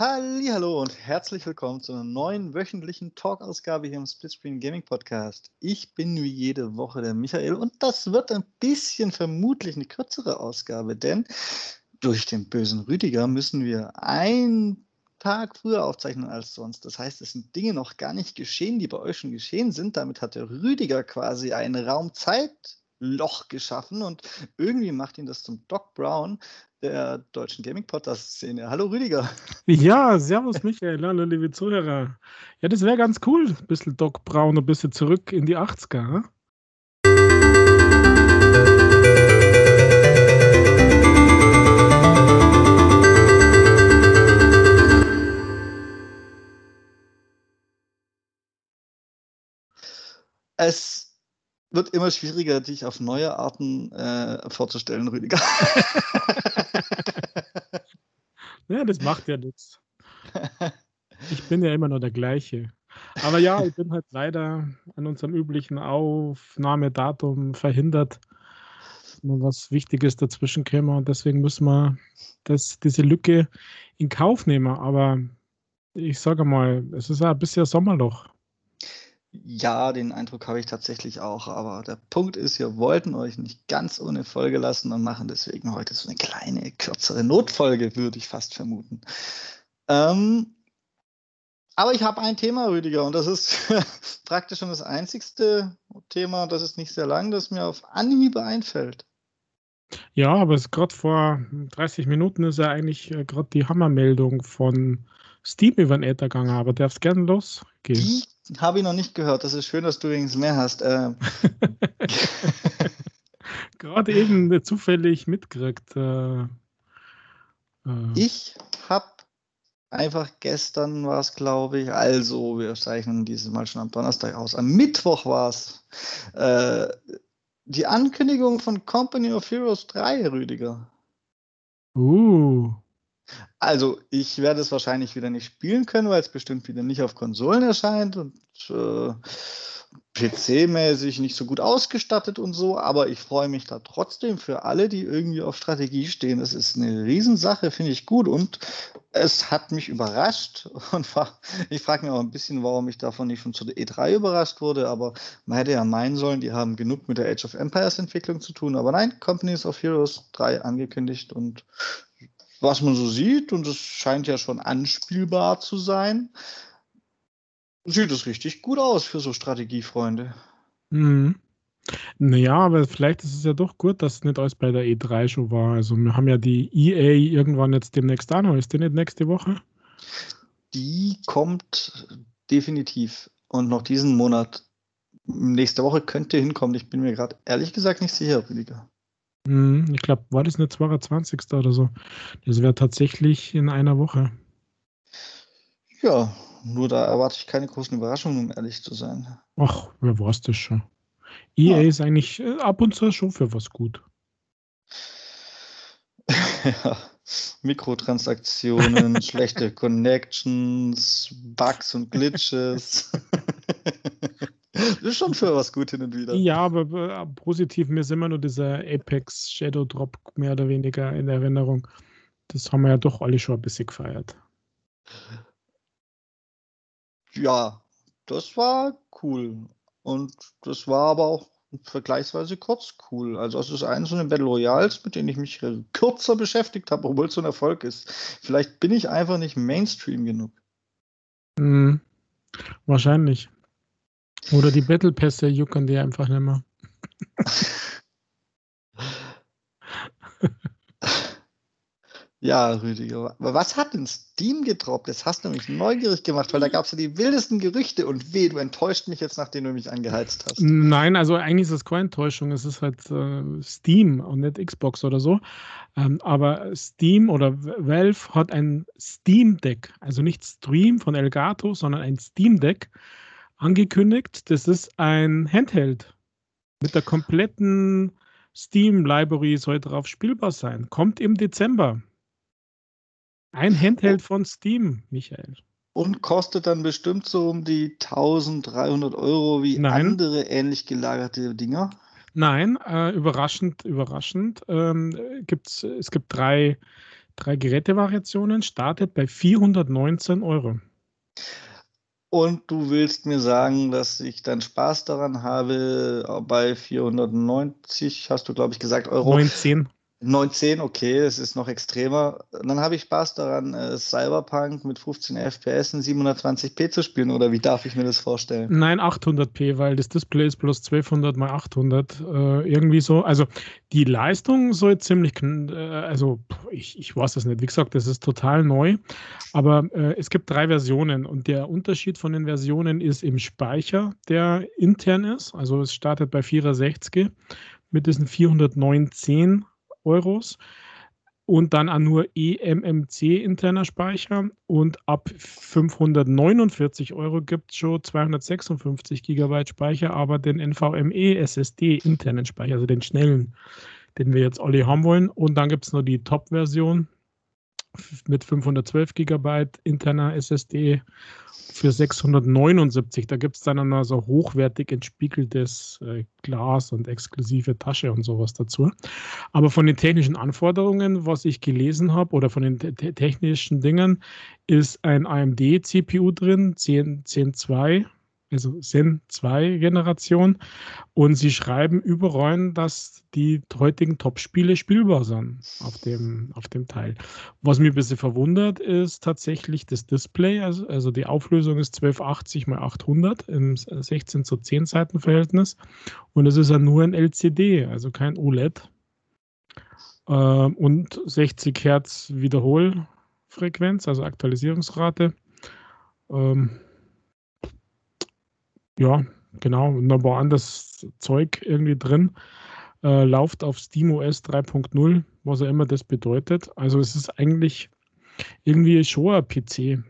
Hallo und herzlich willkommen zu einer neuen wöchentlichen Talk-Ausgabe hier im Splitscreen Gaming Podcast. Ich bin wie jede Woche der Michael und das wird ein bisschen vermutlich eine kürzere Ausgabe, denn durch den bösen Rüdiger müssen wir einen Tag früher aufzeichnen als sonst. Das heißt, es sind Dinge noch gar nicht geschehen, die bei euch schon geschehen sind. Damit hat der Rüdiger quasi ein Raumzeitloch geschaffen und irgendwie macht ihn das zum Doc Brown, der deutschen Gaming-Podcast-Szene. Hallo Rüdiger. Ja, servus Michael, hallo liebe Zuhörer. Ja, das wäre ganz cool. Ein bisschen Doc Brown, ein bisschen zurück in die 80er. Es wird immer schwieriger, dich auf neue Arten äh, vorzustellen, Rüdiger. ja, das macht ja nichts. Ich bin ja immer noch der gleiche. Aber ja, ich bin halt leider an unserem üblichen Aufnahmedatum verhindert, dass noch was Wichtiges dazwischen käme und deswegen müssen wir das, diese Lücke in Kauf nehmen. Aber ich sage mal, es ist ja ein bisschen Sommerloch. Ja, den Eindruck habe ich tatsächlich auch. Aber der Punkt ist, wir wollten euch nicht ganz ohne Folge lassen und machen deswegen heute so eine kleine, kürzere Notfolge, würde ich fast vermuten. Ähm, aber ich habe ein Thema, Rüdiger, und das ist praktisch schon das einzigste Thema, das ist nicht sehr lang, das mir auf Anhieb einfällt. Ja, aber gerade vor 30 Minuten ist ja eigentlich äh, gerade die Hammermeldung von Steam über den Äther gegangen, aber darfst gerne losgehen. Die habe ich noch nicht gehört. Das ist schön, dass du übrigens mehr hast. Ähm. Gerade eben zufällig mitgekriegt. Äh, äh. Ich habe einfach gestern war es, glaube ich, also wir zeichnen dieses Mal schon am Donnerstag aus. Am Mittwoch war es äh, die Ankündigung von Company of Heroes 3, Rüdiger. Uh. Also, ich werde es wahrscheinlich wieder nicht spielen können, weil es bestimmt wieder nicht auf Konsolen erscheint und äh, PC-mäßig nicht so gut ausgestattet und so, aber ich freue mich da trotzdem für alle, die irgendwie auf Strategie stehen. Das ist eine Riesensache, finde ich gut und es hat mich überrascht und ich frage mich auch ein bisschen, warum ich davon nicht schon zu der E3 überrascht wurde, aber man hätte ja meinen sollen, die haben genug mit der Age of Empires Entwicklung zu tun, aber nein, Companies of Heroes 3 angekündigt und was man so sieht, und es scheint ja schon anspielbar zu sein, sieht es richtig gut aus für so Strategiefreunde. Mhm. Naja, aber vielleicht ist es ja doch gut, dass es nicht alles bei der E3 schon war. Also wir haben ja die EA irgendwann jetzt demnächst auch noch. Ist die nicht nächste Woche? Die kommt definitiv. Und noch diesen Monat. Nächste Woche könnte hinkommen. Ich bin mir gerade ehrlich gesagt nicht sicher, Rüdiger. Mhm, ich glaube, war das eine 22. oder so? Das wäre tatsächlich in einer Woche. Ja, nur da erwarte ich keine großen Überraschungen, um ehrlich zu sein. Ach, wer weiß das schon. EA ja. ist eigentlich äh, ab und zu schon für was gut. ja, Mikrotransaktionen, schlechte Connections, Bugs und Glitches. Das ist schon für was gut hin und wieder. Ja, aber positiv, mir ist immer nur dieser Apex Shadow Drop mehr oder weniger in Erinnerung. Das haben wir ja doch alle schon ein bisschen gefeiert. Ja, das war cool. Und das war aber auch vergleichsweise kurz cool. Also es ist eines von den Battle Royals, mit denen ich mich kürzer beschäftigt habe, obwohl es so ein Erfolg ist. Vielleicht bin ich einfach nicht Mainstream genug. Mhm. Wahrscheinlich. Oder die Battle Pässe jucken die einfach nicht mehr. Ja, Rüdiger. Aber was hat denn Steam gedroppt? Das hast du mich neugierig gemacht, weil da gab es ja die wildesten Gerüchte und weh, du enttäuscht mich jetzt, nachdem du mich angeheizt hast. Nein, also eigentlich ist es keine Enttäuschung. Es ist halt äh, Steam und nicht Xbox oder so. Ähm, aber Steam oder Valve hat ein Steam Deck, also nicht Stream von Elgato, sondern ein Steam Deck angekündigt. Das ist ein Handheld mit der kompletten Steam Library soll drauf spielbar sein. Kommt im Dezember. Ein Handheld von Steam, Michael. Und kostet dann bestimmt so um die 1300 Euro wie Nein. andere ähnlich gelagerte Dinger? Nein, äh, überraschend, überraschend. Ähm, gibt's, es gibt drei drei Gerätevariationen, startet bei 419 Euro. Und du willst mir sagen, dass ich dann Spaß daran habe, bei 490, hast du, glaube ich, gesagt, Euro. 19. 19, okay, es ist noch extremer. Dann habe ich Spaß daran, äh, Cyberpunk mit 15 FPS in 720p zu spielen, oder wie darf ich mir das vorstellen? Nein, 800p, weil das Display ist bloß 1200 mal 800, äh, irgendwie so. Also die Leistung soll ziemlich, äh, also ich, ich weiß das nicht, wie gesagt, das ist total neu, aber äh, es gibt drei Versionen und der Unterschied von den Versionen ist im Speicher, der intern ist, also es startet bei 460 mit diesen 419 Euros und dann an nur eMMC interner Speicher und ab 549 Euro gibt es schon 256 GB Speicher, aber den NVMe SSD internen Speicher, also den schnellen, den wir jetzt alle haben wollen. Und dann gibt es noch die Top-Version mit 512 GB interner SSD für 679. Da gibt es dann noch so hochwertig entspiegeltes äh, Glas und exklusive Tasche und sowas dazu. Aber von den technischen Anforderungen, was ich gelesen habe, oder von den te technischen Dingen, ist ein AMD-CPU drin, 10, 10.2 also Zen 2 Generation. Und sie schreiben überall, dass die heutigen Top-Spiele spielbar sind auf dem, auf dem Teil. Was mich ein bisschen verwundert, ist tatsächlich das Display. Also, also die Auflösung ist 1280 x 800 im 16 zu 10 Seiten Verhältnis. Und es ist ja nur ein LCD, also kein OLED. Äh, und 60 Hertz Wiederholfrequenz, also Aktualisierungsrate. Ähm, ja, genau. War anderes Zeug irgendwie drin. Äh, läuft auf SteamOS 3.0, was auch immer das bedeutet. Also es ist eigentlich irgendwie schon ein PC.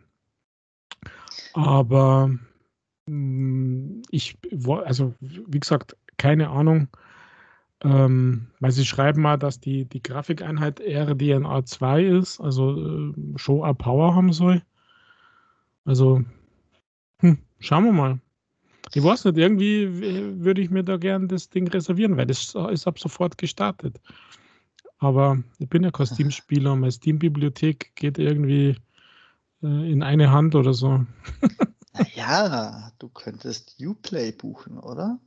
Aber mh, mm, ich, also wie gesagt, keine Ahnung. Ähm, weil sie schreiben mal, dass die, die Grafikeinheit RDNA 2 ist, also äh, schon eine Power haben soll. Also, hm, schauen wir mal. Ich weiß nicht, irgendwie würde ich mir da gern das Ding reservieren, weil das ist ab sofort gestartet. Aber ich bin ja kein Steam-Spieler und meine Steam-Bibliothek geht irgendwie äh, in eine Hand oder so. ja, du könntest Uplay buchen, oder?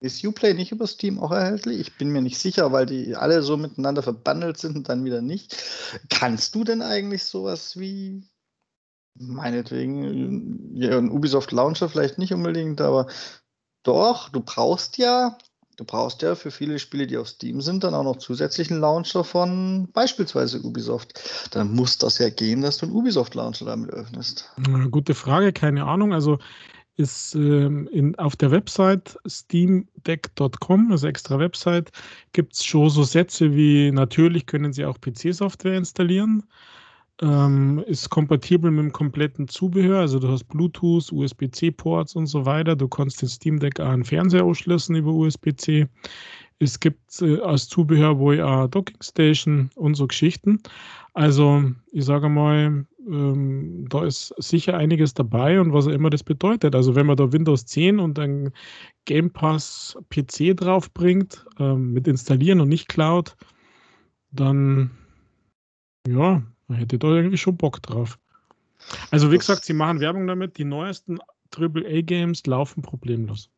Ist Uplay nicht über Steam auch erhältlich? Ich bin mir nicht sicher, weil die alle so miteinander verbandelt sind und dann wieder nicht. Kannst du denn eigentlich sowas wie Meinetwegen, ja, ein Ubisoft Launcher vielleicht nicht unbedingt, aber doch, du brauchst ja, du brauchst ja für viele Spiele, die auf Steam sind, dann auch noch zusätzlichen Launcher von beispielsweise Ubisoft. Dann muss das ja gehen, dass du einen Ubisoft Launcher damit öffnest. Gute Frage, keine Ahnung. Also ist ähm, in, auf der Website steamdeck.com, also extra Website, gibt es schon so Sätze wie natürlich können Sie auch PC-Software installieren. Ähm, ist kompatibel mit dem kompletten Zubehör, also du hast Bluetooth, USB-C-Ports und so weiter. Du kannst den Steam Deck auch an Fernseher ausschließen über USB-C. Es gibt äh, als Zubehör wohl auch Docking Station und so Geschichten. Also ich sage mal, ähm, da ist sicher einiges dabei und was auch immer das bedeutet. Also wenn man da Windows 10 und ein Game Pass PC draufbringt, ähm, mit installieren und nicht Cloud, dann ja, man hätte da irgendwie schon Bock drauf. Also wie das gesagt, sie machen Werbung damit. Die neuesten AAA-Games laufen problemlos.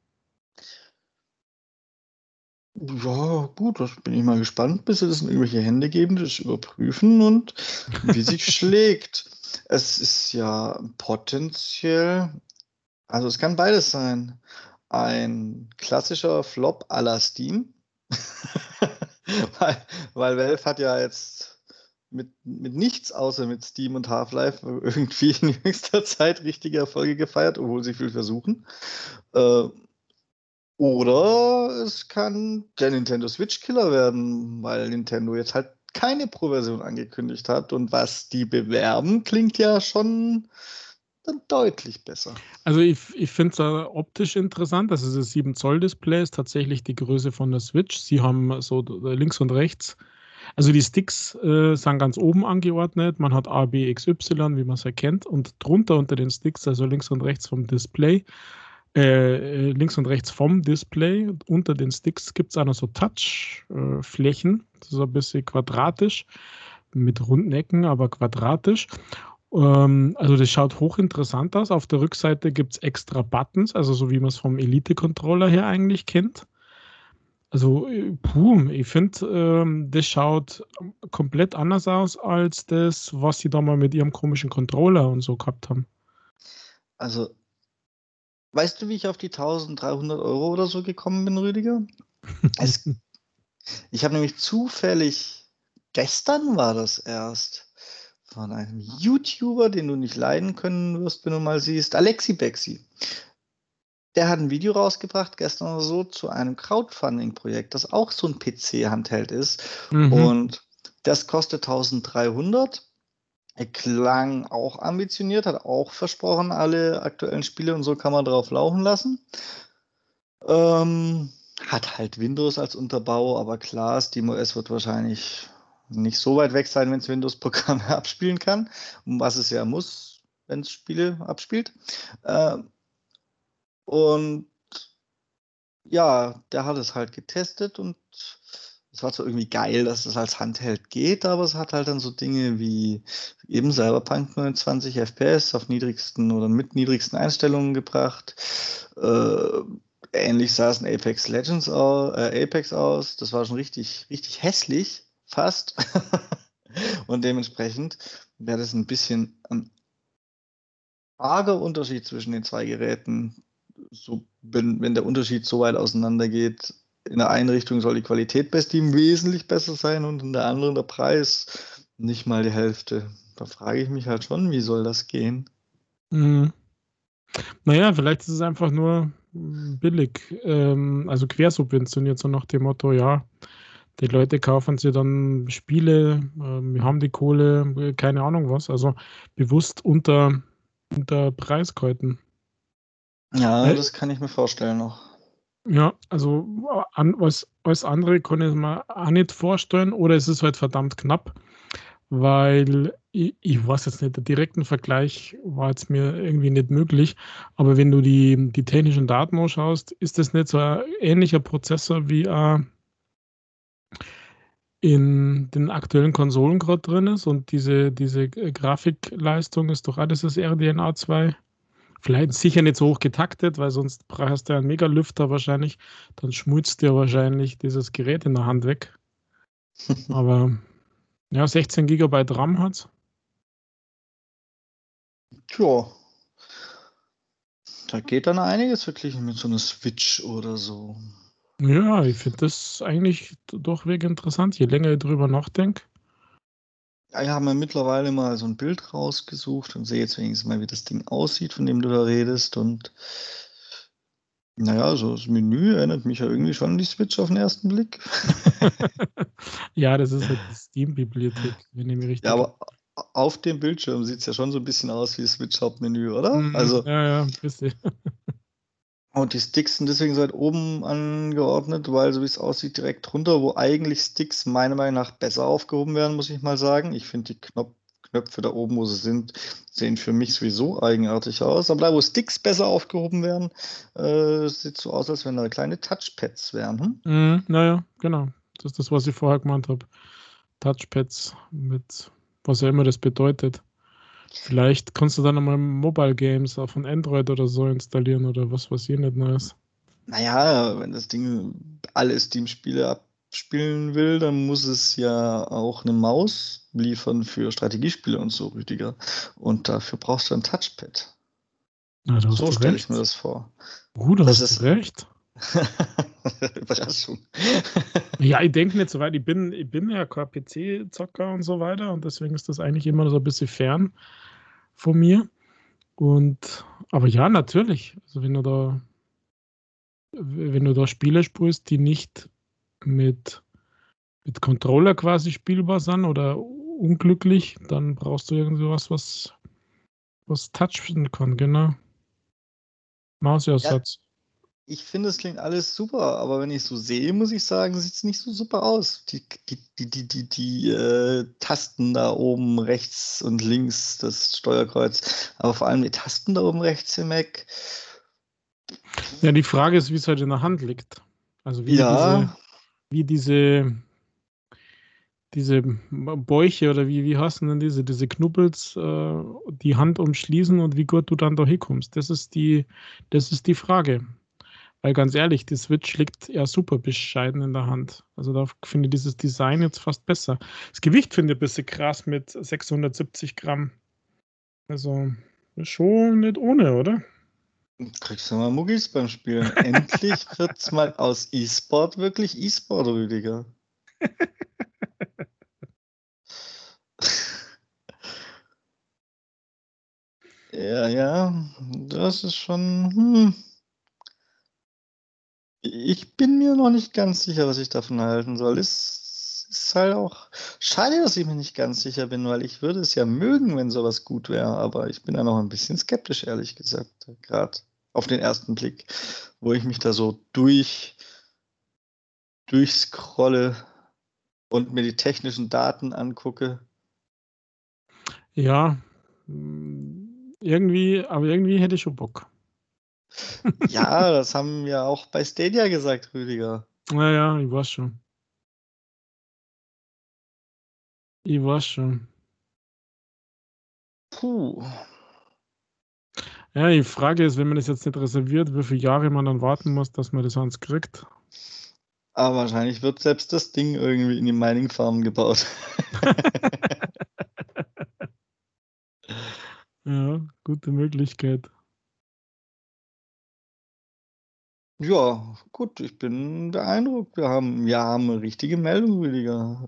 Ja, gut, das bin ich mal gespannt, bis sie das in irgendwelche Hände geben, das überprüfen und wie sich schlägt. Es ist ja potenziell, also es kann beides sein. Ein klassischer Flop à la Steam, weil, weil Valve hat ja jetzt mit, mit nichts außer mit Steam und Half-Life irgendwie in jüngster Zeit richtige Erfolge gefeiert, obwohl sie viel versuchen. Äh, oder es kann der Nintendo Switch Killer werden, weil Nintendo jetzt halt keine Pro-Version angekündigt hat. Und was die bewerben, klingt ja schon dann deutlich besser. Also ich, ich finde es optisch interessant. Also das 7 Zoll Display ist tatsächlich die Größe von der Switch. Sie haben so links und rechts also die Sticks äh, sind ganz oben angeordnet. Man hat A, B, X, Y, wie man es erkennt. Und drunter unter den Sticks, also links und rechts vom Display, äh, links und rechts vom Display, unter den Sticks gibt es auch noch so Touchflächen. Äh, das ist ein bisschen quadratisch mit runden Ecken, aber quadratisch. Ähm, also das schaut hochinteressant aus. Auf der Rückseite gibt es extra Buttons, also so wie man es vom Elite-Controller her eigentlich kennt. Also, äh, puh, ich finde, ähm, das schaut komplett anders aus als das, was sie da mal mit ihrem komischen Controller und so gehabt haben. Also, weißt du, wie ich auf die 1300 Euro oder so gekommen bin, Rüdiger? Es, ich habe nämlich zufällig, gestern war das erst, von einem YouTuber, den du nicht leiden können wirst, wenn du mal siehst, Alexi Bexi. Der hat ein Video rausgebracht, gestern oder so, zu einem Crowdfunding-Projekt, das auch so ein PC-Handheld ist. Mhm. Und das kostet 1300. Er klang auch ambitioniert, hat auch versprochen, alle aktuellen Spiele und so kann man drauf laufen lassen. Ähm, hat halt Windows als Unterbau, aber klar, SteamOS wird wahrscheinlich nicht so weit weg sein, wenn es Windows-Programme abspielen kann, um was es ja muss, wenn es Spiele abspielt. Ähm, und ja, der hat es halt getestet und es war zwar irgendwie geil, dass es als Handheld geht, aber es hat halt dann so Dinge wie eben Cyberpunk 29 FPS auf niedrigsten oder mit niedrigsten Einstellungen gebracht. Äh, ähnlich sah es in Apex Legends aus, äh, Apex aus. Das war schon richtig, richtig hässlich, fast. und dementsprechend wäre das ein bisschen ein arger Unterschied zwischen den zwei Geräten, so, wenn, wenn der Unterschied so weit auseinander geht, in der einen Richtung soll die Qualität bei Steam wesentlich besser sein und in der anderen der Preis nicht mal die Hälfte. Da frage ich mich halt schon, wie soll das gehen? Mhm. Naja, vielleicht ist es einfach nur billig, ähm, also quersubventioniert, so nach dem Motto, ja, die Leute kaufen sich dann Spiele, äh, wir haben die Kohle, keine Ahnung was, also bewusst unter, unter Preis gehalten. Ja, das kann ich mir vorstellen noch. Ja, also an, als, als andere kann ich mir auch nicht vorstellen oder es ist halt verdammt knapp, weil ich, ich weiß jetzt nicht, der direkten Vergleich war jetzt mir irgendwie nicht möglich, aber wenn du die, die technischen Daten anschaust, ist das nicht so ein ähnlicher Prozessor wie ein in den aktuellen Konsolen gerade drin ist und diese, diese Grafikleistung ist doch alles das RDNA 2. Vielleicht sicher nicht so hoch getaktet, weil sonst brauchst du einen Megalüfter wahrscheinlich. Dann schmutzt dir wahrscheinlich dieses Gerät in der Hand weg. Aber ja, 16 GB RAM hat Tja. Da geht dann einiges verglichen mit so einer Switch oder so. Ja, ich finde das eigentlich durchweg interessant, je länger ich drüber nachdenke. Ja, ich habe mir mittlerweile mal so ein Bild rausgesucht und sehe jetzt wenigstens mal, wie das Ding aussieht, von dem du da redest. Und naja, so das Menü erinnert mich ja irgendwie schon an die Switch auf den ersten Blick. ja, das ist halt die Steam-Bibliothek, wenn ich mich richtig. Ja, aber auf dem Bildschirm sieht es ja schon so ein bisschen aus wie Switch Hauptmenü, oder? Mhm, also, ja, ja, bisschen. Und die Sticks sind deswegen so weit oben angeordnet, weil so wie es aussieht, direkt drunter, wo eigentlich Sticks meiner Meinung nach besser aufgehoben werden, muss ich mal sagen. Ich finde die Knopf Knöpfe da oben, wo sie sind, sehen für mich sowieso eigenartig aus. Aber da, wo Sticks besser aufgehoben werden, äh, sieht so aus, als wenn da kleine Touchpads wären. Hm? Mm, naja, genau. Das ist das, was ich vorher gemeint habe. Touchpads mit was auch immer das bedeutet. Vielleicht kannst du dann einmal Mobile Games von Android oder so installieren oder was weiß ich nicht Neues. Naja, wenn das Ding alle Steam-Spiele abspielen will, dann muss es ja auch eine Maus liefern für Strategiespiele und so, Rüdiger. Und dafür brauchst du ein Touchpad. Na, so stelle ich mir das vor. Gut, das ist recht. Überraschung. ja, ich denke nicht so weit. Ich bin, ich bin ja kein PC-Zocker und so weiter und deswegen ist das eigentlich immer so ein bisschen fern von mir. Und aber ja, natürlich. Also wenn du da, wenn du da Spiele spielst, die nicht mit, mit Controller quasi spielbar sind oder unglücklich, dann brauchst du irgendwas, was, was touchen kann, genau. Mausersatz. Ja, ich finde, es klingt alles super, aber wenn ich so sehe, muss ich sagen, sieht es nicht so super aus. Die, die, die, die, die, die äh, Tasten da oben rechts und links, das Steuerkreuz, aber vor allem die Tasten da oben rechts im Mac. Ja, die Frage ist, wie es halt in der Hand liegt. Also wie ja. diese, wie diese, diese Bäuche oder wie, wie heißen denn diese, diese Knubbels, äh, die Hand umschließen und wie gut du dann da hinkommst. Das ist die, das ist die Frage. Weil ganz ehrlich, die Switch liegt ja super bescheiden in der Hand. Also da finde ich dieses Design jetzt fast besser. Das Gewicht finde ich ein bisschen krass mit 670 Gramm. Also schon nicht ohne, oder? Kriegst du mal Muggis beim Spielen. Endlich wird's mal aus E-Sport wirklich E-Sport, Rüdiger. ja, ja, das ist schon. Hm. Ich bin mir noch nicht ganz sicher, was ich davon halten soll. Es ist halt auch schade, dass ich mir nicht ganz sicher bin, weil ich würde es ja mögen, wenn sowas gut wäre, aber ich bin da noch ein bisschen skeptisch, ehrlich gesagt, gerade auf den ersten Blick, wo ich mich da so durch durchscrolle und mir die technischen Daten angucke. Ja, irgendwie, aber irgendwie hätte ich schon Bock. Ja, das haben wir auch bei Stadia gesagt, Rüdiger. Naja, ich weiß schon. Ich weiß schon. Puh. Ja, die Frage ist, wenn man das jetzt nicht reserviert, wie viele Jahre man dann warten muss, dass man das sonst kriegt. Aber wahrscheinlich wird selbst das Ding irgendwie in die Mining Farm gebaut. ja, gute Möglichkeit. Ja, gut, ich bin beeindruckt. Wir haben, wir haben eine richtige Meldung, Rüdiger.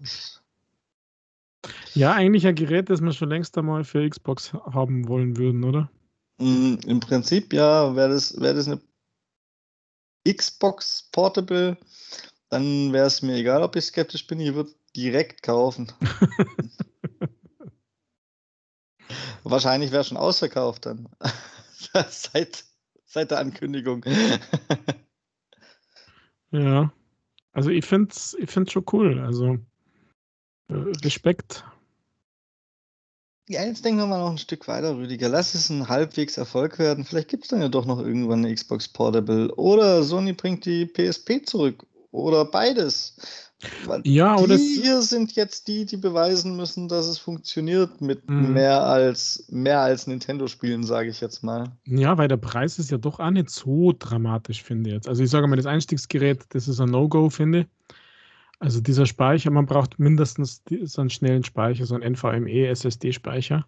Ja, eigentlich ein Gerät, das wir schon längst einmal für Xbox haben wollen würden, oder? Mm, Im Prinzip ja, wäre das, wär das eine Xbox Portable, dann wäre es mir egal, ob ich skeptisch bin, ich würde direkt kaufen. Wahrscheinlich wäre schon ausverkauft dann. seit, seit der Ankündigung. ja. Also ich finde es ich find's schon cool. Also äh, Respekt. Ja, jetzt denken wir mal noch ein Stück weiter, Rüdiger. Lass es ein halbwegs Erfolg werden. Vielleicht gibt es dann ja doch noch irgendwann eine Xbox Portable. Oder Sony bringt die PSP zurück. Oder beides. Ja, die oder hier sind jetzt die, die beweisen müssen, dass es funktioniert mit Mhm. mehr als mehr als Nintendo-Spielen, sage ich jetzt mal. Ja, weil der Preis ist ja doch auch nicht so dramatisch, finde ich jetzt. Also ich sage mal, das Einstiegsgerät, das ist ein No-Go, finde ich. Also dieser Speicher, man braucht mindestens die- so einen schnellen Speicher, so einen NVMe SSD-Speicher.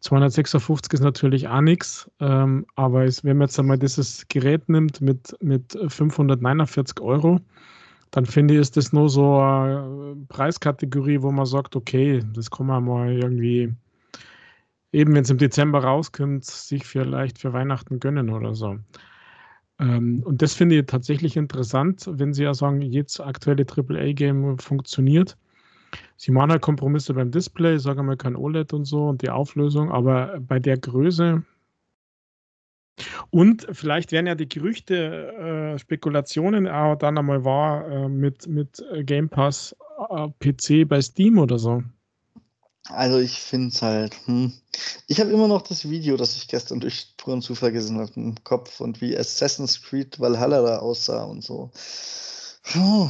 256 ist natürlich auch nichts, ähm, aber es, wenn man jetzt einmal dieses Gerät nimmt mit, mit 549 Euro, dann finde ich, ist das nur so eine Preiskategorie, wo man sagt, okay, das kann man mal irgendwie, eben wenn es im Dezember rauskommt, sich vielleicht für Weihnachten gönnen oder so. Ähm, und das finde ich tatsächlich interessant, wenn Sie ja sagen, jetzt aktuelle AAA-Game funktioniert. Sie machen halt Kompromisse beim Display, sagen wir kein OLED und so und die Auflösung, aber bei der Größe und vielleicht werden ja die Gerüchte, äh, Spekulationen auch dann einmal wahr äh, mit, mit Game Pass äh, PC bei Steam oder so. Also ich finde es halt. Hm. Ich habe immer noch das Video, das ich gestern durch puren Zufall gesehen habe im Kopf und wie Assassin's Creed Valhalla da aussah und so. Puh.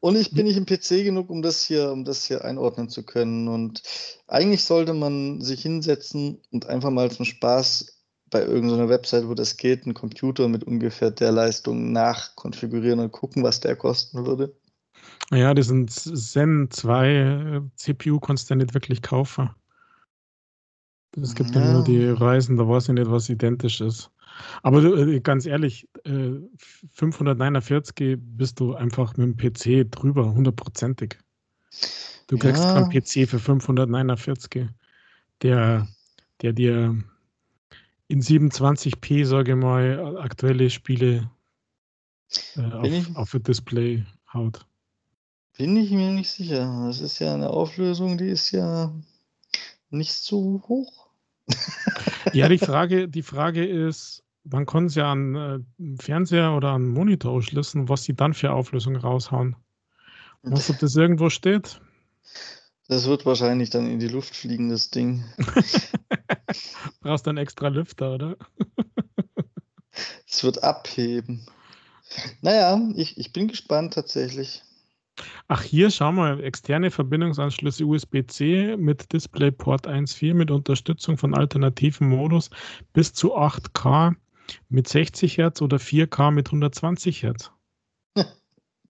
Und ich bin nicht im PC genug, um das hier, um das hier einordnen zu können. Und eigentlich sollte man sich hinsetzen und einfach mal zum Spaß bei irgendeiner Website, wo das geht, einen Computer mit ungefähr der Leistung nachkonfigurieren und gucken, was der kosten würde. Ja, das sind Zen 2 äh, CPU kannst du ja nicht wirklich kaufen. Es gibt ja Ja. nur die Reisen, da weiß ich nicht, was identisch ist. Aber du, äh, ganz ehrlich, äh, 549 bist du einfach mit dem PC drüber, hundertprozentig. Du kriegst Ja. keinen PC für 549, der, der dir in 27p, sage ich mal, aktuelle Spiele äh, auf, auf Display haut. Bin ich mir nicht sicher. Das ist ja eine Auflösung, die ist ja nicht so hoch. Ja, die Frage, die Frage ist, man kann es ja an äh, Fernseher oder an Monitor ausschließen, was sie dann für Auflösung raushauen. Was, ob das irgendwo steht? Das wird wahrscheinlich dann in die Luft fliegen, das Ding. Brauchst dann extra Lüfter, oder? Es wird abheben. Naja, ich, ich bin gespannt tatsächlich. Ach, hier, schau mal, externe Verbindungsanschlüsse USB-C mit DisplayPort 1.4 mit Unterstützung von alternativen Modus bis zu 8K mit 60 Hertz oder 4K mit 120 Hertz.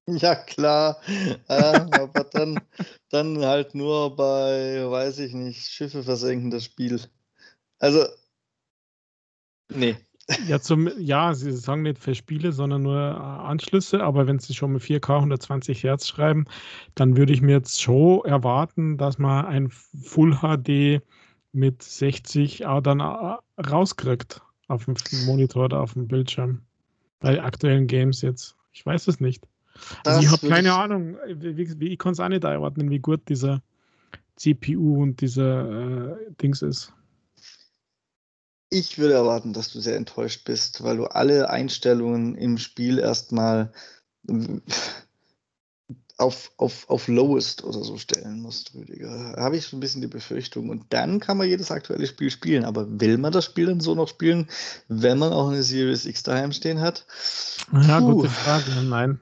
Ja, klar. Äh, aber dann, dann halt nur bei, weiß ich nicht, Schiffe versenken das Spiel. Also, nee. Ja, zum, ja, sie sagen nicht für Spiele, sondern nur äh, Anschlüsse, aber wenn sie schon mit 4K 120 Hertz schreiben, dann würde ich mir jetzt schon erwarten, dass man ein Full HD mit 60 auch dann äh, rauskriegt auf dem Monitor oder auf dem Bildschirm. Bei aktuellen Games jetzt. Ich weiß es nicht. Also ich habe keine ich... Ahnung, wie, wie ich kann es auch nicht einordnen, wie gut dieser CPU und dieser äh, Dings ist. Ich würde erwarten, dass du sehr enttäuscht bist, weil du alle Einstellungen im Spiel erstmal auf, auf, auf Lowest oder so stellen musst, Rüdiger. Da habe ich so ein bisschen die Befürchtung. Und dann kann man jedes aktuelle Spiel spielen. Aber will man das Spiel dann so noch spielen, wenn man auch eine Series X daheim stehen hat? Ja, Puh. gute Frage. Nein.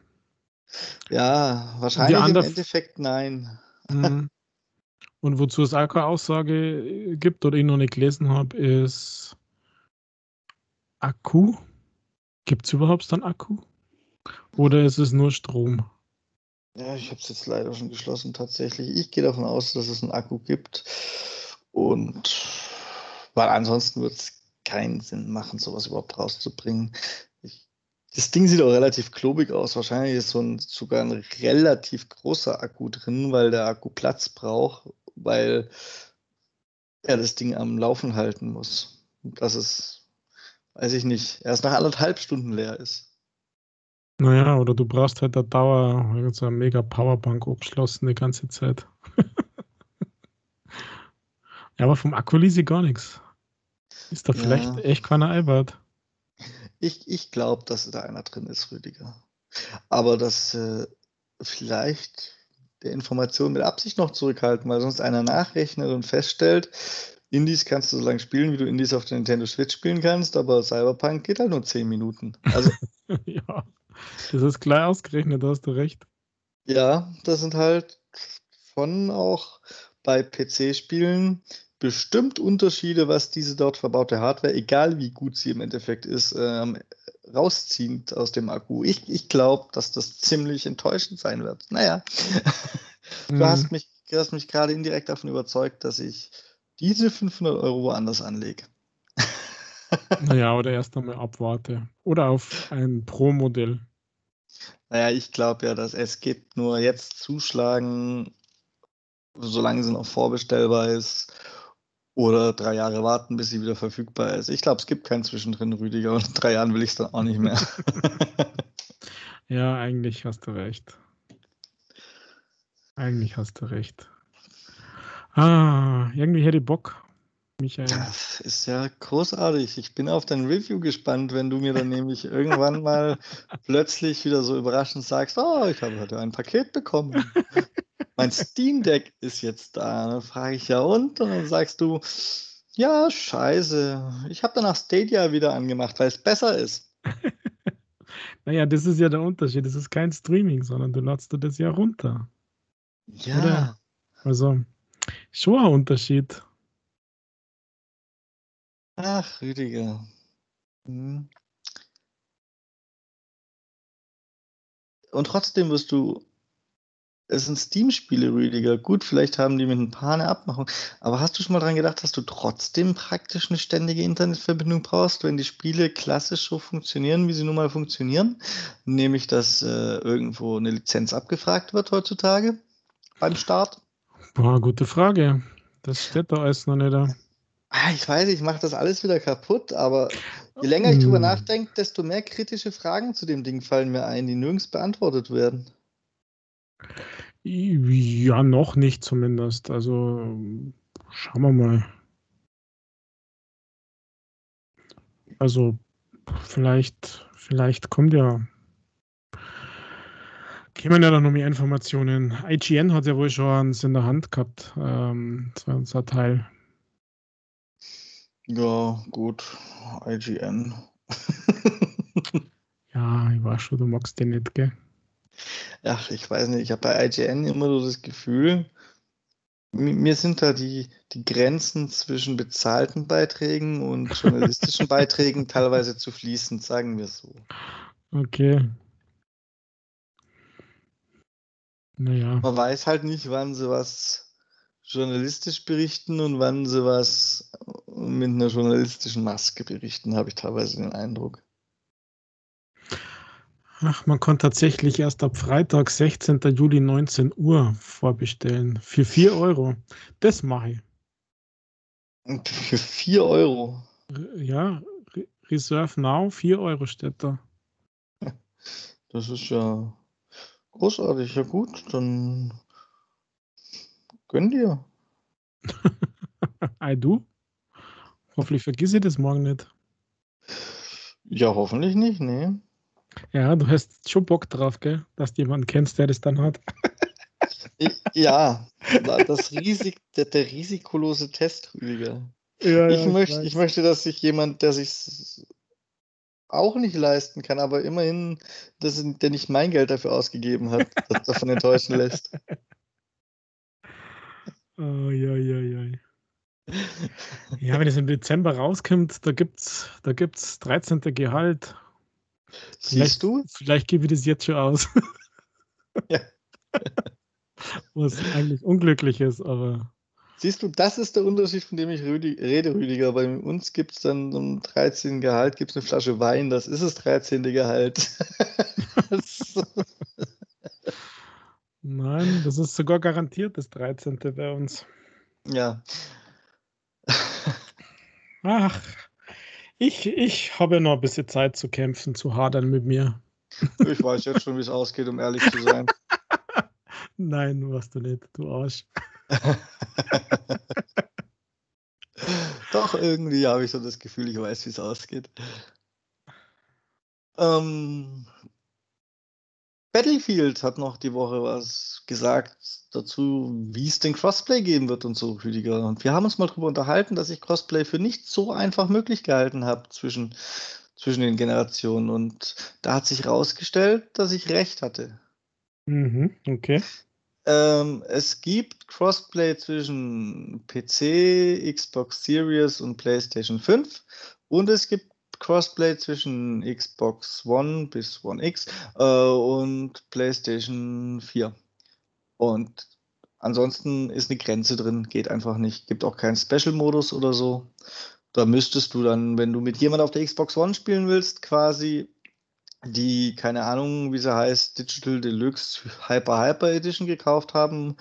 Ja, wahrscheinlich im Endeffekt nein. Mhm. Und wozu es auch keine Aussage gibt oder ich noch nicht gelesen habe, ist Akku? Gibt es überhaupt dann Akku? Oder ist es nur Strom? Ja, ich habe es jetzt leider schon geschlossen tatsächlich. Ich gehe davon aus, dass es einen Akku gibt. Und weil ansonsten wird es keinen Sinn machen, sowas überhaupt rauszubringen. Das Ding sieht auch relativ klobig aus. Wahrscheinlich ist so ein, sogar ein relativ großer Akku drin, weil der Akku Platz braucht, weil er das Ding am Laufen halten muss. Das ist weiß ich nicht, erst nach anderthalb Stunden leer ist. Naja, oder du brauchst halt eine Dauer, so eine mega Powerbank abgeschlossen die ganze Zeit. ja, aber vom Akku ließ ich gar nichts. Ist da vielleicht ja. echt keiner Albert? Ich, ich glaube, dass da einer drin ist, Rüdiger. Aber dass äh, vielleicht der Information mit Absicht noch zurückhalten, weil sonst einer nachrechnet und feststellt, Indies kannst du so lange spielen, wie du Indies auf der Nintendo Switch spielen kannst, aber Cyberpunk geht halt nur 10 Minuten. Also, ja, das ist klar ausgerechnet, da hast du recht. Ja, das sind halt von auch bei PC-Spielen bestimmt Unterschiede, was diese dort verbaute Hardware, egal wie gut sie im Endeffekt ist, ähm, rauszieht aus dem Akku. Ich, ich glaube, dass das ziemlich enttäuschend sein wird. Naja, du mhm. hast mich, hast mich gerade indirekt davon überzeugt, dass ich diese 500 Euro woanders anlege. naja, oder erst einmal abwarte. Oder auf ein Pro-Modell. Naja, ich glaube ja, dass es gibt nur jetzt zuschlagen, solange sie noch vorbestellbar ist. Oder drei Jahre warten, bis sie wieder verfügbar ist. Ich glaube, es gibt keinen Zwischendrin, Rüdiger. Und in drei Jahren will ich es dann auch nicht mehr. ja, eigentlich hast du recht. Eigentlich hast du recht. Ah, irgendwie hätte ich Bock, Michael. Das ist ja großartig. Ich bin auf dein Review gespannt, wenn du mir dann nämlich irgendwann mal plötzlich wieder so überraschend sagst, oh, ich habe heute ein Paket bekommen. mein Steam Deck ist jetzt da. Dann frage ich ja und? Und dann sagst du, ja, scheiße. Ich habe danach Stadia wieder angemacht, weil es besser ist. naja, das ist ja der Unterschied. Das ist kein Streaming, sondern du ladst das ja runter. Ja. Oder? Also, Schon ein Unterschied. Ach, Rüdiger. Hm. Und trotzdem wirst du. Es sind Steam-Spiele, Rüdiger. Gut, vielleicht haben die mit ein paar eine Abmachung. Aber hast du schon mal dran gedacht, dass du trotzdem praktisch eine ständige Internetverbindung brauchst, wenn die Spiele klassisch so funktionieren, wie sie nun mal funktionieren? Nämlich, dass äh, irgendwo eine Lizenz abgefragt wird heutzutage beim Start? Boah, gute Frage. Das steht da alles noch nicht da. Ah, ich weiß, ich mache das alles wieder kaputt, aber je länger ich drüber hm. nachdenke, desto mehr kritische Fragen zu dem Ding fallen mir ein, die nirgends beantwortet werden. Ja, noch nicht zumindest. Also schauen wir mal. Also vielleicht, vielleicht kommt ja Kämen ja dann noch mehr Informationen. IGN hat ja wohl schon in der Hand gehabt, ähm, so unser Teil. Ja, gut. IGN. ja, ich weiß schon, du magst den nicht, gell? Ach, ich weiß nicht, ich habe bei IGN immer so das Gefühl, mir sind da die, die Grenzen zwischen bezahlten Beiträgen und journalistischen Beiträgen teilweise zu fließend, sagen wir so. Okay. Naja. Man weiß halt nicht, wann sie was journalistisch berichten und wann sie was mit einer journalistischen Maske berichten, habe ich teilweise den Eindruck. Ach, man kann tatsächlich erst ab Freitag, 16. Juli, 19 Uhr vorbestellen. Für 4 Euro. Das mache ich. Für 4 Euro? Ja, Reserve Now, 4 Euro steht da. Das ist ja großartig. Ja gut, dann gönn dir. Ei, du? Hoffentlich vergiss ich das morgen nicht. Ja, hoffentlich nicht, nee. Ja, du hast schon Bock drauf, gell? Dass du jemanden kennst, der das dann hat. ja, das Risik, der, der risikolose Test, Rüdiger. Ja, ich, ja, möchte, ich möchte, dass sich jemand, der sich auch nicht leisten kann, aber immerhin, dass, der nicht mein Geld dafür ausgegeben hat, das davon enttäuschen lässt. Oh, ja, ja, ja. Ja, wenn es im Dezember rauskommt, da gibt es da gibt's 13. Gehalt Siehst du? Vielleicht gebe ich das jetzt schon aus. Ja. Was eigentlich unglücklich ist, aber. Siehst du, das ist der Unterschied, von dem ich rede, Rüdiger. Bei uns gibt es dann um 13. Gehalt, gibt es eine Flasche Wein, das ist das 13. Gehalt. Nein, das ist sogar garantiert das 13. bei uns. Ja. Ach, ich, ich habe noch ein bisschen Zeit zu kämpfen, zu hadern mit mir. Ich weiß jetzt schon, wie es ausgeht, um ehrlich zu sein. Nein, weißt du nicht, du Arsch. Doch, irgendwie habe ich so das Gefühl, ich weiß, wie es ausgeht. Ähm, Battlefield hat noch die Woche was gesagt dazu, wie es den Crossplay geben wird und so, Rüdiger. Und wir haben uns mal darüber unterhalten, dass ich Crossplay für nicht so einfach möglich gehalten habe zwischen, zwischen den Generationen. Und da hat sich herausgestellt, dass ich recht hatte. Mhm, okay. Ähm, es gibt Crossplay zwischen PC, Xbox Series und PlayStation 5 und es gibt Crossplay zwischen Xbox One bis One X äh, und PlayStation 4. Und ansonsten ist eine Grenze drin, geht einfach nicht. Gibt auch keinen Special-Modus oder so. Da müsstest du dann, wenn du mit jemand auf der Xbox One spielen willst, quasi die, keine Ahnung, wie sie heißt, Digital Deluxe Hyper Hyper Edition gekauft haben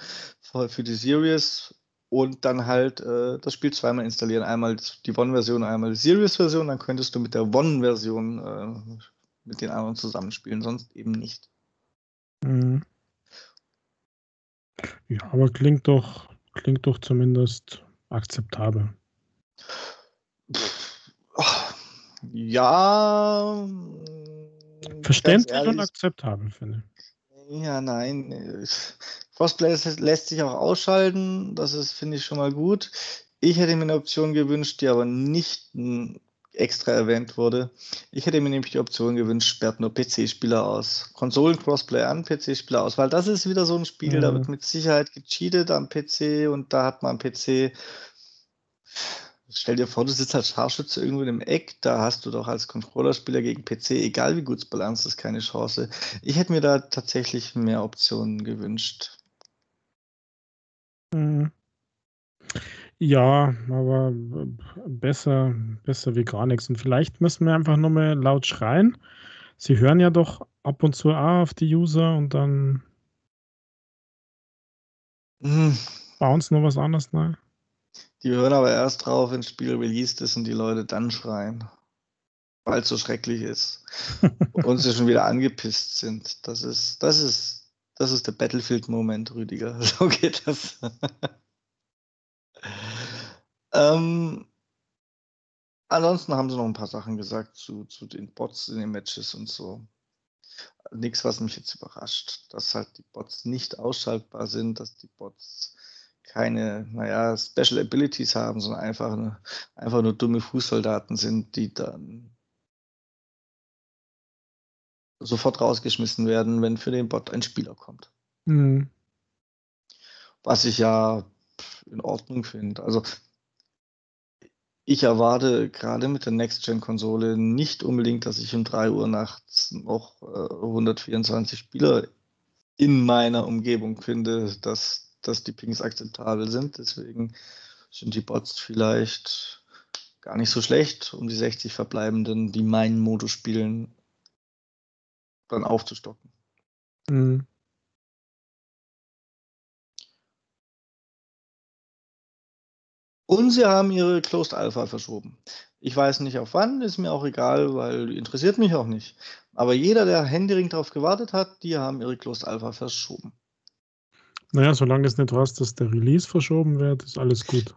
für die Series und dann halt äh, das Spiel zweimal installieren. Einmal die One-Version, einmal die Series-Version. Dann könntest du mit der One-Version äh, mit den anderen zusammenspielen, sonst eben nicht. Mhm. Ja, aber klingt doch, klingt doch zumindest akzeptabel. Ja. Verständlich und akzeptabel, finde ich. Ja, nein. Crossplay lässt sich auch ausschalten. Das ist, finde ich, schon mal gut. Ich hätte mir eine Option gewünscht, die aber nicht extra erwähnt wurde. Ich hätte mir nämlich die Option gewünscht, sperrt nur PC-Spieler aus. Konsolen-Crossplay an, PC-Spieler aus, weil das ist wieder so ein Spiel, mhm. da wird mit Sicherheit gecheatet am PC und da hat man am PC. Stell dir vor, du sitzt als Scharfschütze irgendwo in einem Eck, da hast du doch als Controllerspieler gegen PC, egal wie gut es balanciert ist, keine Chance. Ich hätte mir da tatsächlich mehr Optionen gewünscht. Mhm. Ja, aber besser, besser wie gar nichts. Und vielleicht müssen wir einfach nur mal laut schreien. Sie hören ja doch ab und zu auch auf die User und dann Mhm. bauen sie noch was anderes rein. Die hören aber erst drauf, wenn das Spiel released ist und die Leute dann schreien. Weil es so schrecklich ist. und sie schon wieder angepisst sind. Das ist, das ist, das ist der Battlefield-Moment, Rüdiger. So geht das. Ähm, ansonsten haben sie noch ein paar Sachen gesagt zu, zu den Bots in den Matches und so. Nichts, was mich jetzt überrascht, dass halt die Bots nicht ausschaltbar sind, dass die Bots keine, naja, Special Abilities haben, sondern einfach, eine, einfach nur dumme Fußsoldaten sind, die dann sofort rausgeschmissen werden, wenn für den Bot ein Spieler kommt. Mhm. Was ich ja in Ordnung finde. Also ich erwarte gerade mit der Next-Gen-Konsole nicht unbedingt, dass ich um 3 Uhr nachts noch äh, 124 Spieler in meiner Umgebung finde, dass, dass die Pings akzeptabel sind. Deswegen sind die Bots vielleicht gar nicht so schlecht, um die 60 Verbleibenden, die meinen Modus spielen, dann aufzustocken. Mhm. Und sie haben ihre Closed Alpha verschoben. Ich weiß nicht auf wann, ist mir auch egal, weil interessiert mich auch nicht. Aber jeder, der händeringend darauf gewartet hat, die haben ihre Closed Alpha verschoben. Naja, solange es nicht was, dass der Release verschoben wird, ist alles gut.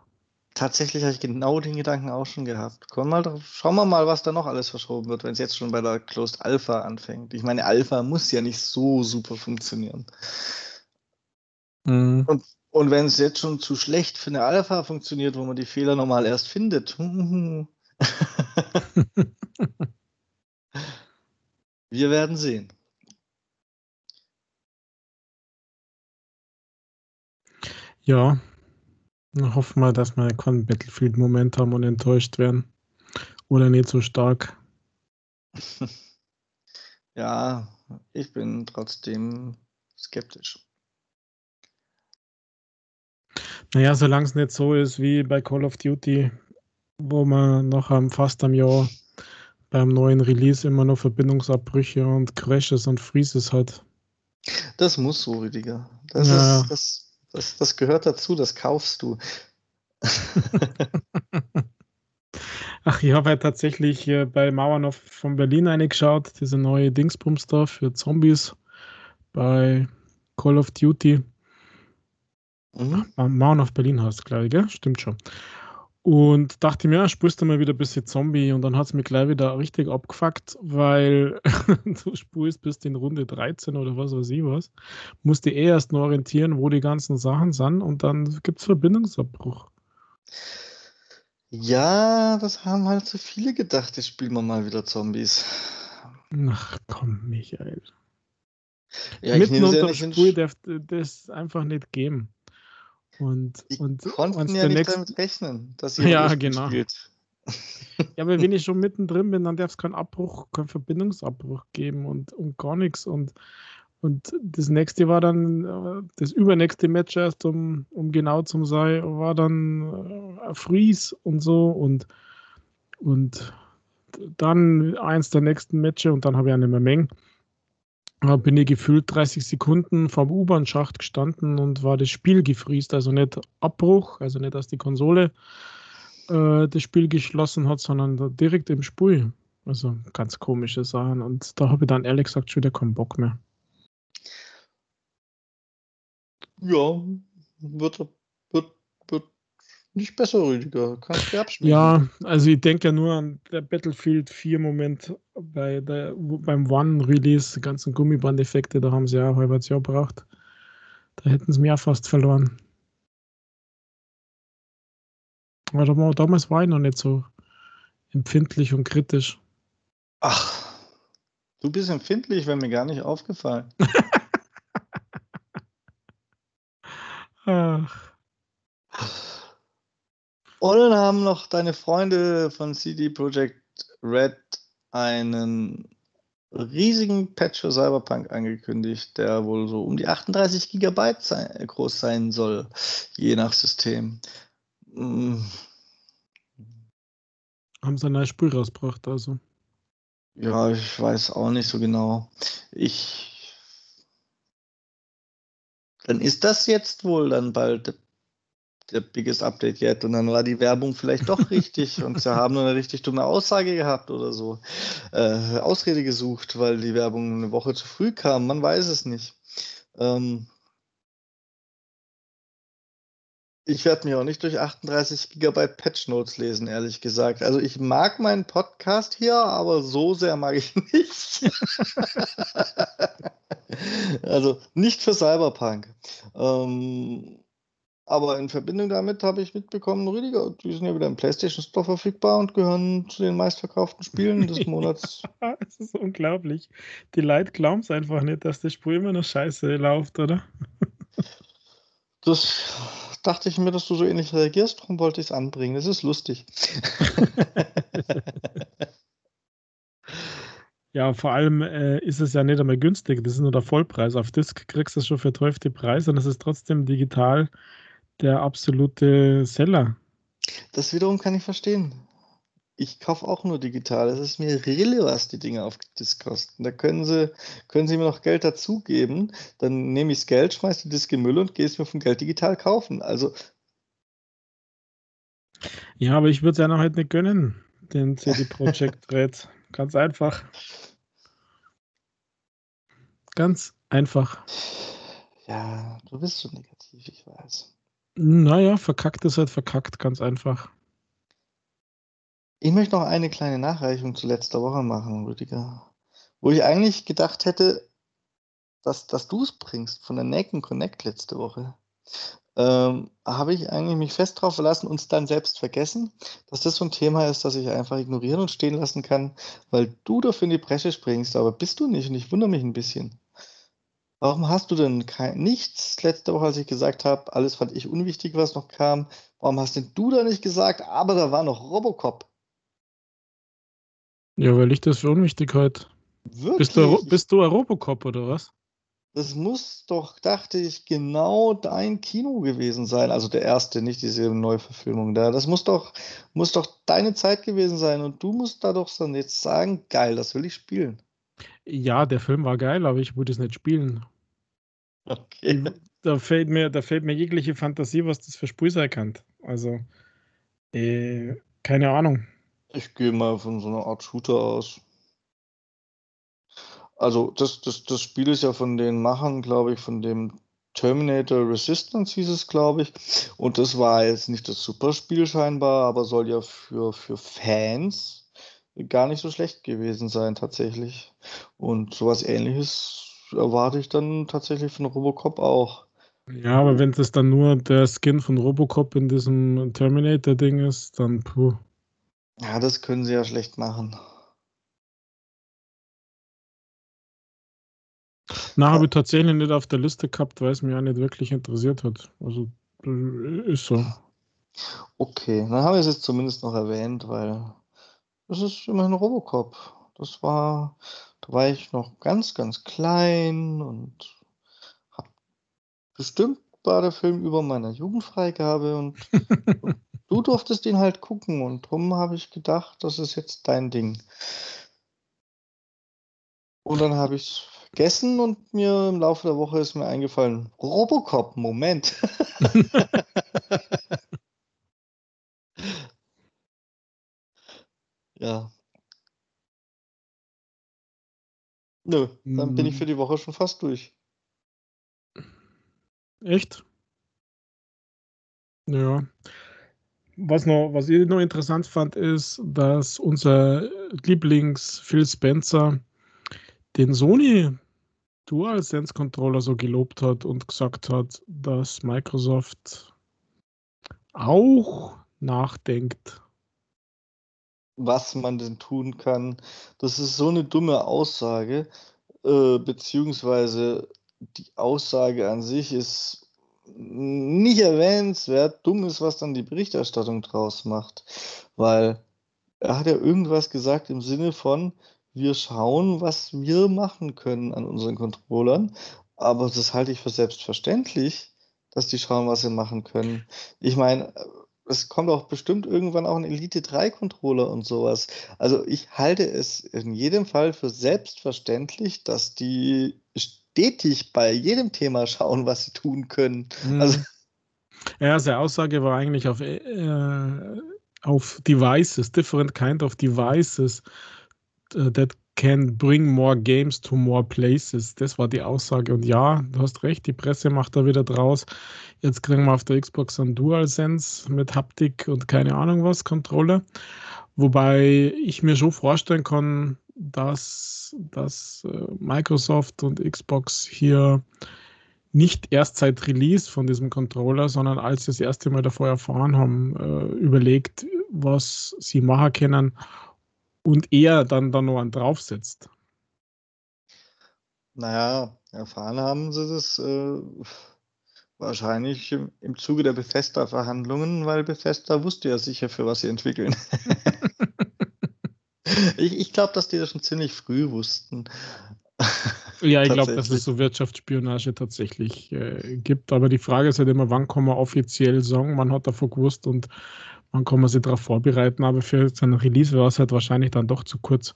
Tatsächlich habe ich genau den Gedanken auch schon gehabt. Komm mal drauf, schauen wir mal, was da noch alles verschoben wird, wenn es jetzt schon bei der Closed Alpha anfängt. Ich meine, Alpha muss ja nicht so super funktionieren. Mhm. Und und wenn es jetzt schon zu schlecht für eine Alpha funktioniert, wo man die Fehler nochmal erst findet. Wir werden sehen. Ja, hoffen wir, dass wir kein Battlefield-Moment haben und enttäuscht werden. Oder nicht so stark. ja, ich bin trotzdem skeptisch. Naja, solange es nicht so ist wie bei Call of Duty, wo man noch am, fast am Jahr beim neuen Release immer noch Verbindungsabbrüche und Crashes und Freezes hat. Das muss so, Rüdiger. Das, ja. ist, das, das, das gehört dazu, das kaufst du. Ach, ich habe ja tatsächlich äh, bei Mauern auf, von Berlin eingeschaut, diese neue Dingsbums da für Zombies bei Call of Duty. Mhm. Mauern auf Berlin heißt glaube ich, gell? Stimmt schon. Und dachte mir, ja, spürst du mal wieder ein bisschen Zombie und dann hat es mich gleich wieder richtig abgefuckt, weil du spurst bis in Runde 13 oder was weiß ich was. Musst dich eh erst nur orientieren, wo die ganzen Sachen sind und dann gibt es Verbindungsabbruch. Ja, das haben halt zu viele gedacht, jetzt spielen wir mal wieder Zombies. Ach komm, Michael. Ja, Mitten unter dem Spur darf das einfach nicht geben. Und, die und konnten ja nicht nächsten... damit rechnen, dass ihr ja, genau. spielt. Ja, aber wenn ich schon mittendrin bin, dann darf es keinen Abbruch, keinen Verbindungsabbruch geben und, und gar nichts. Und, und das nächste war dann, äh, das übernächste Match erst, um, um genau zu sein, war dann äh, Freeze und so und, und dann eins der nächsten Matches und dann habe ich eine Menge bin ich gefühlt 30 Sekunden vom U-Bahn-Schacht gestanden und war das Spiel gefriest. Also nicht Abbruch, also nicht, dass die Konsole äh, das Spiel geschlossen hat, sondern direkt im Spiel. Also ganz komische Sachen. Und da habe ich dann ehrlich gesagt schon wieder keinen Bock mehr. Ja, wird, nicht besser, Rüdiger. Kannst du abschmecken. Ja, also ich denke ja nur an der Battlefield 4 Moment bei der, beim One-Release, die ganzen Gummiband-Effekte, da haben sie ja ein halbes Jahr gebraucht. Da hätten sie mir fast verloren. Aber damals war ich noch nicht so empfindlich und kritisch. Ach, du bist empfindlich, wäre mir gar nicht aufgefallen. Ach. Und dann haben noch deine Freunde von CD Projekt Red einen riesigen Patch für Cyberpunk angekündigt, der wohl so um die 38 Gigabyte sein, groß sein soll, je nach System. Hm. Haben sie ein neues Spiel rausgebracht, also? Ja, ich weiß auch nicht so genau. Ich. Dann ist das jetzt wohl dann bald der biggest Update yet. Und dann war die Werbung vielleicht doch richtig und sie haben nur eine richtig dumme Aussage gehabt oder so. Äh, Ausrede gesucht, weil die Werbung eine Woche zu früh kam. Man weiß es nicht. Ähm, ich werde mich auch nicht durch 38 Gigabyte Patch Notes lesen, ehrlich gesagt. Also ich mag meinen Podcast hier, aber so sehr mag ich nicht. also nicht für Cyberpunk. Ähm, Aber in Verbindung damit habe ich mitbekommen, Rüdiger, die sind ja wieder im PlayStation Store verfügbar und gehören zu den meistverkauften Spielen des Monats. Es ist unglaublich. Die Leute glauben es einfach nicht, dass das Spiel immer noch scheiße läuft, oder? Das dachte ich mir, dass du so ähnlich reagierst, darum wollte ich es anbringen. Das ist lustig. Ja, vor allem äh, ist es ja nicht einmal günstig. Das ist nur der Vollpreis. Auf Disc kriegst du es schon für 12 Preis und es ist trotzdem digital der absolute Seller. Das wiederum kann ich verstehen. Ich kaufe auch nur digital. Es ist mir Rille, was die Dinge auf Disc kosten. Da können sie, können sie mir noch Geld dazugeben. Dann nehme ich das Geld, schmeiße die Disc in Müll und gehe es mir vom Geld digital kaufen. Also. Ja, aber ich würde es ja noch halt nicht gönnen, den CD Projekt Red. Ganz einfach. Ganz einfach. Ja, du bist so negativ, ich weiß. Naja, verkackt ist halt verkackt, ganz einfach. Ich möchte noch eine kleine Nachreichung zu letzter Woche machen, Rüdiger. Wo ich eigentlich gedacht hätte, dass, dass du es bringst von der Naked Connect letzte Woche ähm, habe ich eigentlich mich fest darauf verlassen, uns dann selbst vergessen, dass das so ein Thema ist, das ich einfach ignorieren und stehen lassen kann, weil du dafür in die Bresche springst, aber bist du nicht und ich wundere mich ein bisschen. Warum hast du denn kein, nichts letzte Woche, als ich gesagt habe, alles fand ich unwichtig, was noch kam? Warum hast denn du da nicht gesagt, aber da war noch Robocop? Ja, weil ich das für unwichtig halte. Wirklich? Bist du, bist du ein Robocop oder was? Das muss doch, dachte ich, genau dein Kino gewesen sein. Also der erste, nicht diese Neuverfilmung da. Das muss doch, muss doch deine Zeit gewesen sein. Und du musst da doch dann jetzt sagen, geil, das will ich spielen. Ja, der Film war geil, aber ich wollte es nicht spielen. Okay. Da fällt mir, da fällt mir jegliche Fantasie, was das für Spiel sein kann. Also, äh, keine Ahnung. Ich gehe mal von so einer Art Shooter aus. Also das, das, das Spiel ist ja von den Machern, glaube ich, von dem Terminator Resistance hieß es, glaube ich. Und das war jetzt nicht das Superspiel scheinbar, aber soll ja für, für Fans gar nicht so schlecht gewesen sein tatsächlich. Und sowas ähnliches erwarte ich dann tatsächlich von Robocop auch. Ja, aber wenn das dann nur der Skin von Robocop in diesem Terminator-Ding ist, dann puh. Ja, das können sie ja schlecht machen. Na, habe ich tatsächlich nicht auf der Liste gehabt, weil es mich auch nicht wirklich interessiert hat. Also ist so. Okay, dann habe ich es jetzt zumindest noch erwähnt, weil das ist immerhin Robocop. Das war, da war ich noch ganz, ganz klein und hab bestimmt war der Film über meiner Jugendfreigabe und, und du durftest ihn halt gucken und darum habe ich gedacht, das ist jetzt dein Ding. Und dann habe ich gegessen und mir im Laufe der Woche ist mir eingefallen, Robocop, Moment. ja. Nö, dann bin ich für hm. die Woche schon fast durch. Echt? Ja. Was noch, was ich noch interessant fand, ist, dass unser Lieblings Phil Spencer den Sony DualSense Controller so gelobt hat und gesagt hat, dass Microsoft auch nachdenkt. Was man denn tun kann. Das ist so eine dumme Aussage, äh, beziehungsweise die Aussage an sich ist nicht erwähnenswert. Dumm ist, was dann die Berichterstattung draus macht. Weil er hat ja irgendwas gesagt im Sinne von, wir schauen, was wir machen können an unseren Controllern. Aber das halte ich für selbstverständlich, dass die schauen, was sie machen können. Ich meine, es kommt auch bestimmt irgendwann auch ein Elite 3 Controller und sowas. Also ich halte es in jedem Fall für selbstverständlich, dass die stetig bei jedem Thema schauen, was sie tun können. Mhm. Also, ja, seine Aussage war eigentlich auf, äh, auf Devices, different kind of devices uh, that can bring more games to more places. Das war die Aussage. Und ja, du hast recht, die Presse macht da wieder draus. Jetzt kriegen wir auf der Xbox ein DualSense mit Haptik und keine Ahnung was, Controller. Wobei ich mir schon vorstellen kann, dass, dass äh, Microsoft und Xbox hier nicht erst seit Release von diesem Controller, sondern als sie das erste Mal davor erfahren haben, äh, überlegt, was sie machen können und er dann da noch einen draufsetzt. Naja, erfahren haben sie das äh, wahrscheinlich im, im Zuge der Bethesda-Verhandlungen, weil Bethesda wusste ja sicher, für was sie entwickeln. ich ich glaube, dass die das schon ziemlich früh wussten. Ja, ich glaube, dass es so Wirtschaftsspionage tatsächlich äh, gibt. Aber die Frage ist halt immer, wann kann man offiziell sagen, man hat davon gewusst und wann kann man sich darauf vorbereiten. Aber für seinen Release war es halt wahrscheinlich dann doch zu kurz,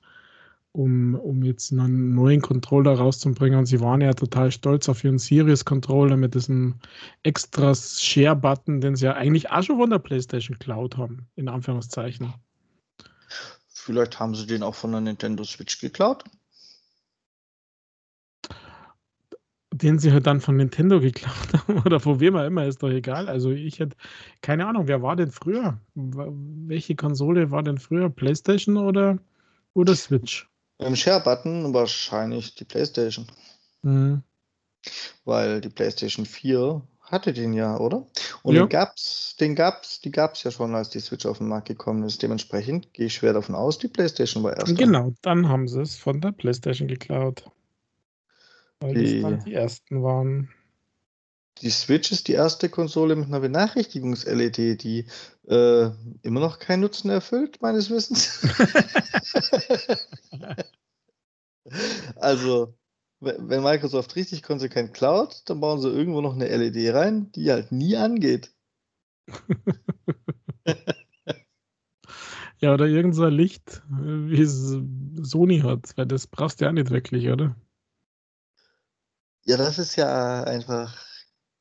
um, um jetzt einen neuen Controller rauszubringen. Und sie waren ja total stolz auf ihren Series-Controller mit diesem extra Share-Button, den sie ja eigentlich auch schon von der PlayStation Cloud haben, in Anführungszeichen. Vielleicht haben sie den auch von der Nintendo Switch geklaut. Den sie halt dann von Nintendo geklaut haben oder von wem auch immer, ist doch egal. Also ich hätte keine Ahnung, wer war denn früher? Welche Konsole war denn früher? PlayStation oder, oder Switch? Im Share-Button wahrscheinlich die PlayStation. Mhm. Weil die PlayStation 4 hatte den ja, oder? Und ja. den gab's, den gab's, die gab's ja schon, als die Switch auf den Markt gekommen ist. Dementsprechend gehe ich schwer davon aus, die PlayStation war erst. Genau, dann haben sie es von der PlayStation geklaut. Weil die, das die ersten waren. Die Switch ist die erste Konsole mit einer Benachrichtigungs-LED, die äh, immer noch keinen Nutzen erfüllt, meines Wissens. also, wenn Microsoft richtig konsequent klaut, dann bauen sie irgendwo noch eine LED rein, die halt nie angeht. ja, oder irgendein so Licht, wie es Sony hat, weil das brauchst du ja nicht wirklich, oder? Ja, das ist ja einfach,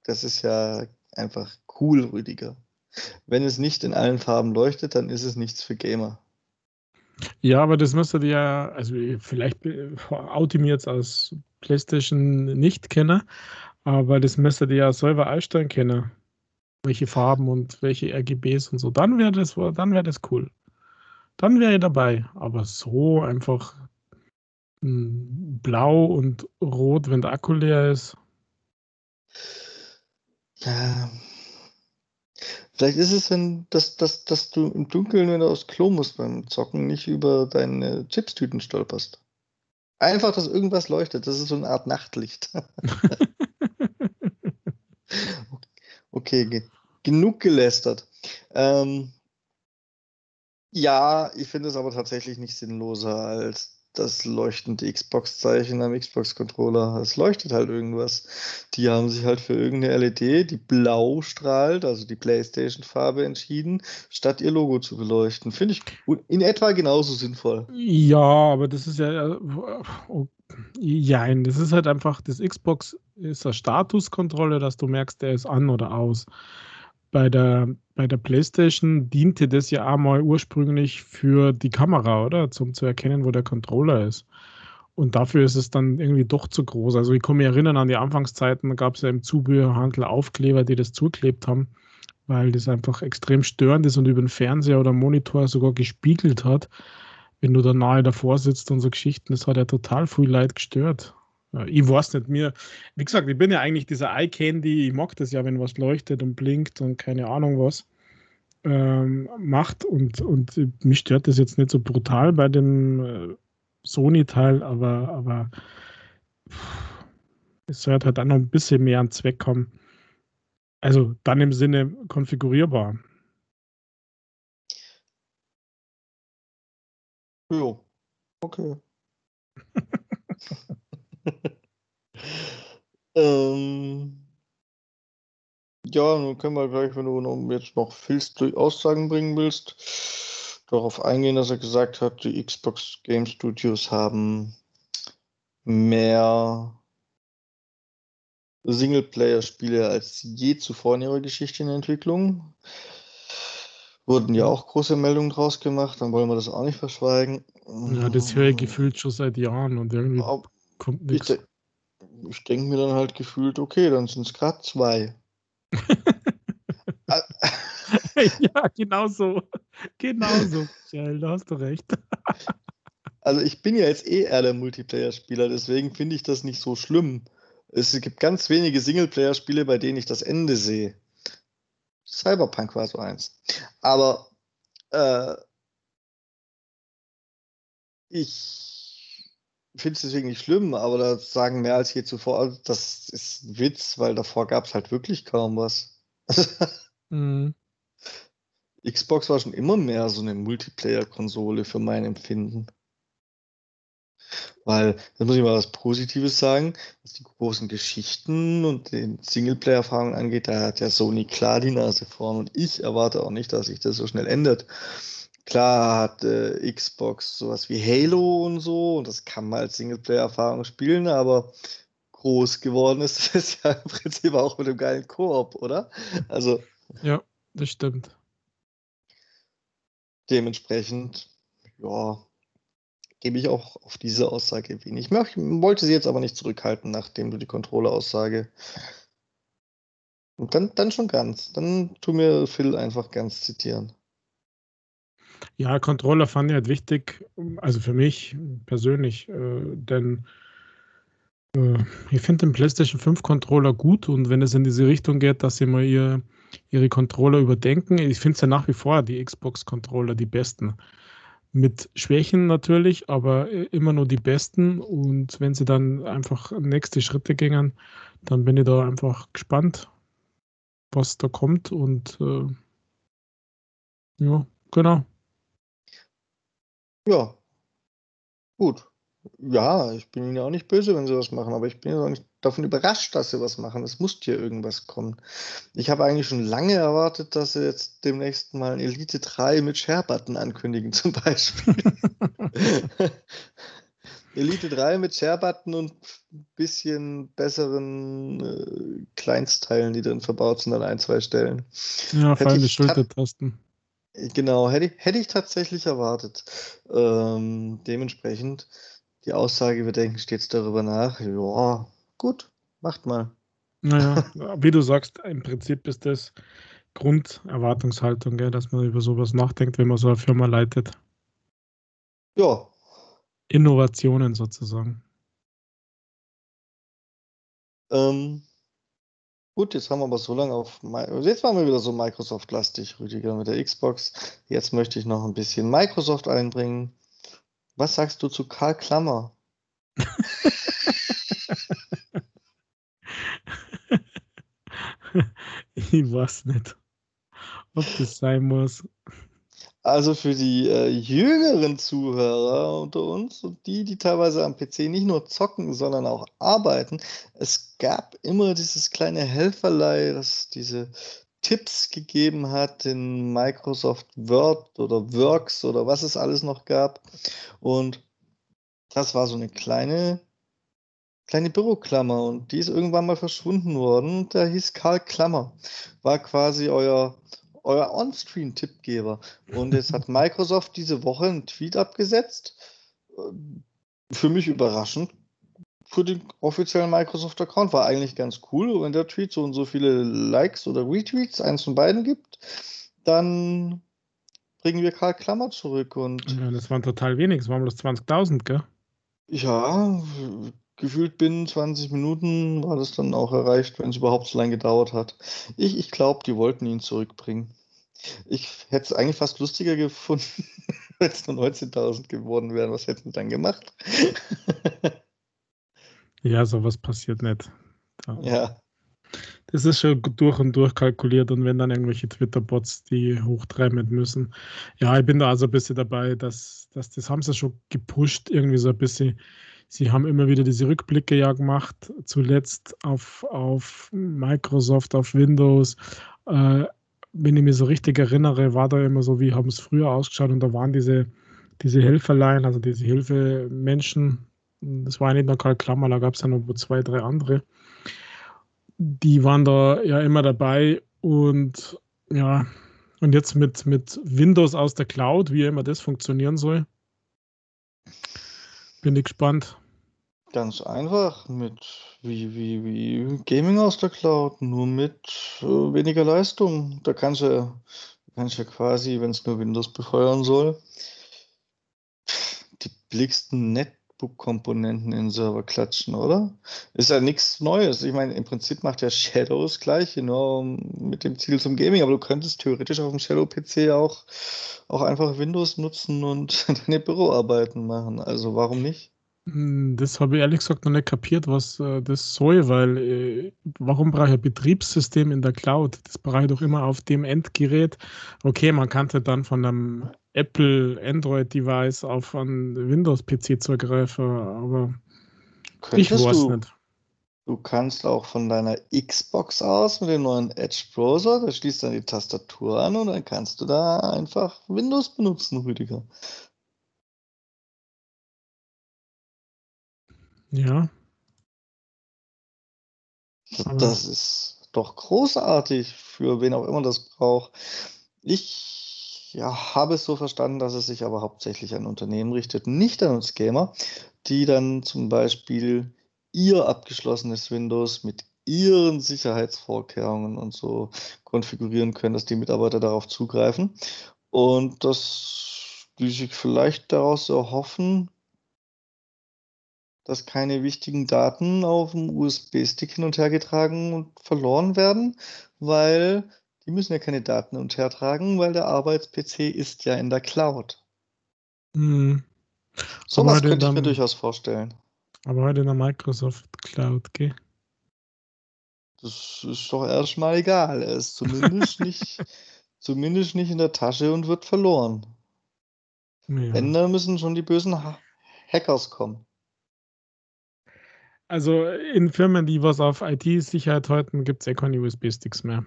das ist ja einfach cool, Rüdiger. Wenn es nicht in allen Farben leuchtet, dann ist es nichts für Gamer. Ja, aber das müsstet ihr ja, also vielleicht oute mir jetzt als PlayStation nicht-Kenner, aber das müsstet ihr ja selber einstellen können. Welche Farben und welche RGBs und so. Dann wäre das, dann wäre das cool. Dann wäre ich dabei. Aber so einfach blau und rot, wenn der Akku leer ist. Ja. Vielleicht ist es, wenn, dass, dass, dass du im Dunkeln, wenn du aufs Klo musst beim Zocken, nicht über deine Chipstüten stolperst. Einfach, dass irgendwas leuchtet. Das ist so eine Art Nachtlicht. okay, ge genug gelästert. Ähm, ja, ich finde es aber tatsächlich nicht sinnloser als das leuchtende Xbox-Zeichen am Xbox-Controller. Es leuchtet halt irgendwas. Die haben sich halt für irgendeine LED, die blau strahlt, also die PlayStation-Farbe, entschieden, statt ihr Logo zu beleuchten. Finde ich in etwa genauso sinnvoll. Ja, aber das ist ja. Oh, ja, das ist halt einfach, das Xbox ist eine Statuskontrolle, dass du merkst, der ist an oder aus bei der, bei der PlayStation diente das ja auch mal ursprünglich für die Kamera, oder? Zum zu erkennen, wo der Controller ist. Und dafür ist es dann irgendwie doch zu groß. Also ich kann mich erinnern an die Anfangszeiten, da gab es ja im Zubehörhandel Aufkleber, die das zuklebt haben, weil das einfach extrem störend ist und über den Fernseher oder Monitor sogar gespiegelt hat, wenn du da nahe davor sitzt und so Geschichten. Das hat ja total viel Leid gestört. Ich weiß nicht, mir, wie gesagt, ich bin ja eigentlich dieser Eye Candy, ich mag das ja, wenn was leuchtet und blinkt und keine Ahnung was ähm, macht und, und mich stört das jetzt nicht so brutal bei dem äh, Sony-Teil, aber, aber es sollte halt dann noch ein bisschen mehr an Zweck kommen. Also dann im Sinne konfigurierbar. Jo, okay. ähm, ja, nun können wir gleich, wenn du jetzt noch Phils Aussagen bringen willst, darauf eingehen, dass er gesagt hat, die Xbox Game Studios haben mehr Singleplayer-Spiele als je zuvor in ihrer Geschichte in der Entwicklung. Wurden ja auch große Meldungen draus gemacht, dann wollen wir das auch nicht verschweigen. Ja, das höre ich gefühlt schon seit Jahren und irgendwie Aber kommt nichts. Ich, ich denke mir dann halt gefühlt, okay, dann sind es gerade zwei. ja, genau so. Genau so, Michael, da hast du recht. also ich bin ja jetzt eh eher der Multiplayer-Spieler, deswegen finde ich das nicht so schlimm, Es gibt ganz wenige Singleplayer-Spiele, bei denen ich das Ende sehe. Cyberpunk war so eins. Aber äh, ich finde es deswegen nicht schlimm, aber da sagen mehr als je zuvor, das ist ein Witz, weil davor gab es halt wirklich kaum was. mhm. Xbox war schon immer mehr so eine Multiplayer-Konsole für mein Empfinden. Weil, da muss ich mal was Positives sagen, was die großen Geschichten und den Singleplayer-Erfahrungen angeht, da hat ja Sony klar die Nase vorn und ich erwarte auch nicht, dass sich das so schnell ändert. Klar hat äh, Xbox sowas wie Halo und so und das kann man als Singleplayer-Erfahrung spielen, aber groß geworden ist es ja im Prinzip auch mit dem geilen Koop, oder? Also. Ja, das stimmt. Dementsprechend, ja, gebe ich auch auf diese Aussage wenig. Ich wollte sie jetzt aber nicht zurückhalten, nachdem du die Controller-Aussage. Und dann, dann schon ganz. Dann tu mir Phil einfach ganz zitieren. Ja, Controller fand ich halt wichtig, also für mich persönlich, äh, denn äh, ich finde den PlayStation 5 Controller gut und wenn es in diese Richtung geht, dass sie mal ihr, ihre Controller überdenken, ich finde es ja nach wie vor die Xbox-Controller die besten mit Schwächen natürlich, aber äh, immer nur die besten. Und wenn sie dann einfach nächste Schritte gingen, dann bin ich da einfach gespannt, was da kommt. Und äh, ja, genau. Ja, gut. Ja, ich bin ihnen ja auch nicht böse, wenn sie was machen, aber ich bin ja auch nicht davon überrascht, dass sie was machen. Es muss hier irgendwas kommen. Ich habe eigentlich schon lange erwartet, dass sie jetzt demnächst mal ein Elite 3 mit Share-Button ankündigen, zum Beispiel. Elite 3 mit Share-Button und ein bisschen besseren äh, Kleinstteilen, die drin verbaut sind an ein, zwei Stellen. Ja, die Schultertasten. Genau, hätte ich, hätte ich tatsächlich erwartet. Ähm, dementsprechend die Aussage, wir denken stets darüber nach. Ja, gut, macht mal. Naja, wie du sagst, im Prinzip ist das Grunderwartungshaltung, gell, dass man über sowas nachdenkt, wenn man so eine Firma leitet. Ja. Innovationen sozusagen. Ähm, gut, jetzt haben wir aber so lange auf. Jetzt waren wir wieder so Microsoft-lastig, Rüdiger, mit der Xbox. Jetzt möchte ich noch ein bisschen Microsoft einbringen. Was sagst du zu Karl Klammer? ich weiß nicht, ob das sein muss. Also für die äh, jüngeren Zuhörer unter uns und die, die teilweise am PC nicht nur zocken, sondern auch arbeiten, es gab immer dieses kleine Helferlei, das diese Tipps gegeben hat in Microsoft Word oder Works oder was es alles noch gab. Und das war so eine kleine, kleine Büroklammer und die ist irgendwann mal verschwunden worden. Der hieß Karl Klammer. War quasi euer, euer On-Screen-Tippgeber. Und jetzt hat Microsoft diese Woche einen Tweet abgesetzt. Für mich überraschend für den offiziellen Microsoft-Account. War eigentlich ganz cool. Wenn der Tweet so und so viele Likes oder Retweets, eins von beiden gibt, dann bringen wir Karl Klammer zurück. Und ja, das waren total wenig, es waren bloß 20.000, gell? Ja, gefühlt binnen 20 Minuten war das dann auch erreicht, wenn es überhaupt so lange gedauert hat. Ich, ich glaube, die wollten ihn zurückbringen. Ich hätte es eigentlich fast lustiger gefunden, wenn es nur 19.000 geworden wären. Was hätten sie dann gemacht? Ja, sowas passiert nicht. Da. Ja. Das ist schon durch und durch kalkuliert und wenn dann irgendwelche Twitter-Bots die hochtreiben müssen. Ja, ich bin da also ein bisschen dabei, dass, dass das haben sie schon gepusht, irgendwie so ein bisschen. Sie haben immer wieder diese Rückblicke ja gemacht, zuletzt auf, auf Microsoft, auf Windows. Äh, wenn ich mich so richtig erinnere, war da immer so, wie haben es früher ausgeschaut und da waren diese, diese Helferlein, also diese Hilfemenschen, das war nicht nur Karl Klammer, da gab es ja noch zwei, drei andere. Die waren da ja immer dabei und ja, und jetzt mit, mit Windows aus der Cloud, wie immer das funktionieren soll, bin ich gespannt. Ganz einfach mit wie, wie, wie Gaming aus der Cloud, nur mit äh, weniger Leistung. Da kannst du, kannst ja quasi, wenn es nur Windows befeuern soll, die billigsten Net Notebook-Komponenten in den Server klatschen, oder? Ist ja nichts Neues. Ich meine, im Prinzip macht ja Shadow das Gleiche, nur mit dem Ziel zum Gaming. Aber du könntest theoretisch auf dem Shadow-PC auch, auch einfach Windows nutzen und deine Büroarbeiten machen. Also warum nicht? Hm, das habe ich ehrlich gesagt noch nicht kapiert, was äh, das soll, weil äh, warum brauche ich ein Betriebssystem in der Cloud? Das brauche ich doch immer auf dem Endgerät. Okay, man könnte dann von einem Apple Android-Device auf einen Windows-PC zugreifen, aber Könntest ich weiß du, nicht. Du kannst auch von deiner Xbox aus mit dem neuen Edge Browser, da schließt dann die Tastatur an und dann kannst du da einfach Windows benutzen, Rüdiger. Ja. Das ist doch großartig, für wen auch immer das braucht. Ich ja, habe es so verstanden, dass es sich aber hauptsächlich an Unternehmen richtet, nicht an uns Gamer, die dann zum Beispiel ihr abgeschlossenes Windows mit ihren Sicherheitsvorkehrungen und so konfigurieren können, dass die Mitarbeiter darauf zugreifen. Und dass die sich vielleicht daraus erhoffen, dass keine wichtigen Daten auf dem USB-Stick hin und her getragen und verloren werden, weil die müssen ja keine Daten hin und her tragen, weil der Arbeits-PC ist ja in der Cloud. Hm. So was könnte ich mir durchaus vorstellen. Aber heute in der Microsoft Cloud, gell? Das ist doch erstmal egal. Er ist zumindest nicht, zumindest nicht in der Tasche und wird verloren. Ja. Wenn, dann müssen schon die bösen ha Hackers kommen. Also in Firmen, die was auf IT-Sicherheit halten, gibt es eh keine USB-Sticks mehr.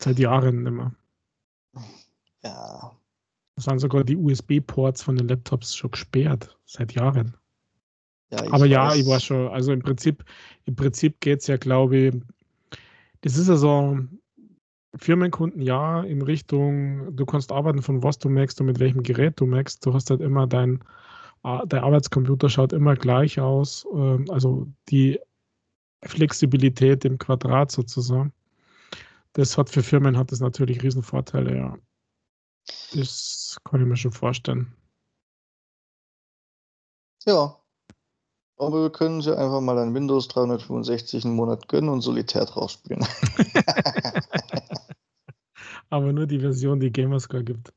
Seit Jahren immer. Ja. Das sind sogar die USB-Ports von den Laptops schon gesperrt. Seit Jahren. Ja, Aber ja, weiß. ich war schon, also im Prinzip, im Prinzip geht es ja, glaube ich, das ist ja so, Firmenkunden ja in Richtung, du kannst arbeiten von was du merkst und mit welchem Gerät du merkst. Du hast halt immer dein der Arbeitscomputer schaut immer gleich aus. Ähm, also die Flexibilität im Quadrat sozusagen. Das hat für Firmen hat das natürlich Riesenvorteile, ja. Das kann ich mir schon vorstellen. Ja. Aber wir können sie einfach mal ein Windows 365 einen Monat gönnen und Solitär drauf spielen. Aber nur die Version, die Gamerscore gibt.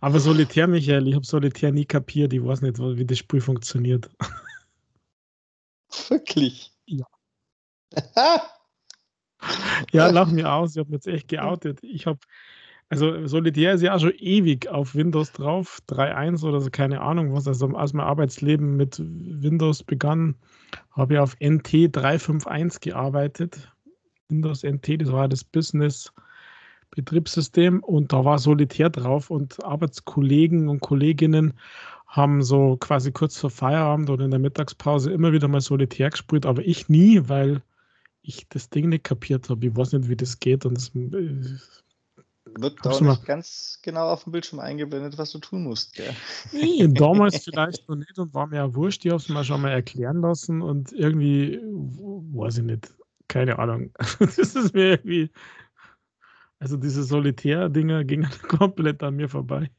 Aber Solitär, Michael, ich habe Solitär nie kapiert. Ich weiß nicht, wie das Spiel funktioniert. Wirklich? Ja. ja, lach mir aus. Ich habe mich jetzt echt geoutet. Ich habe, also Solitär ist ja auch schon ewig auf Windows drauf. 3.1 oder so, keine Ahnung was. Also als mein Arbeitsleben mit Windows begann, habe ich auf NT 351 gearbeitet. Windows NT, das war das Business Betriebssystem und da war Solitär drauf und Arbeitskollegen und Kolleginnen haben so quasi kurz vor Feierabend oder in der Mittagspause immer wieder mal Solitär gespielt, aber ich nie, weil ich das Ding nicht kapiert habe. Ich weiß nicht, wie das geht und das äh, wird auch nicht ganz genau auf dem Bildschirm eingeblendet, was du tun musst. Gell? Nee, damals vielleicht noch nicht und war mir ja wurscht. Ich habe es mir schon mal erklären lassen und irgendwie, weiß ich nicht, keine Ahnung. Das ist mir irgendwie also diese Solitär-Dinger gingen komplett an mir vorbei.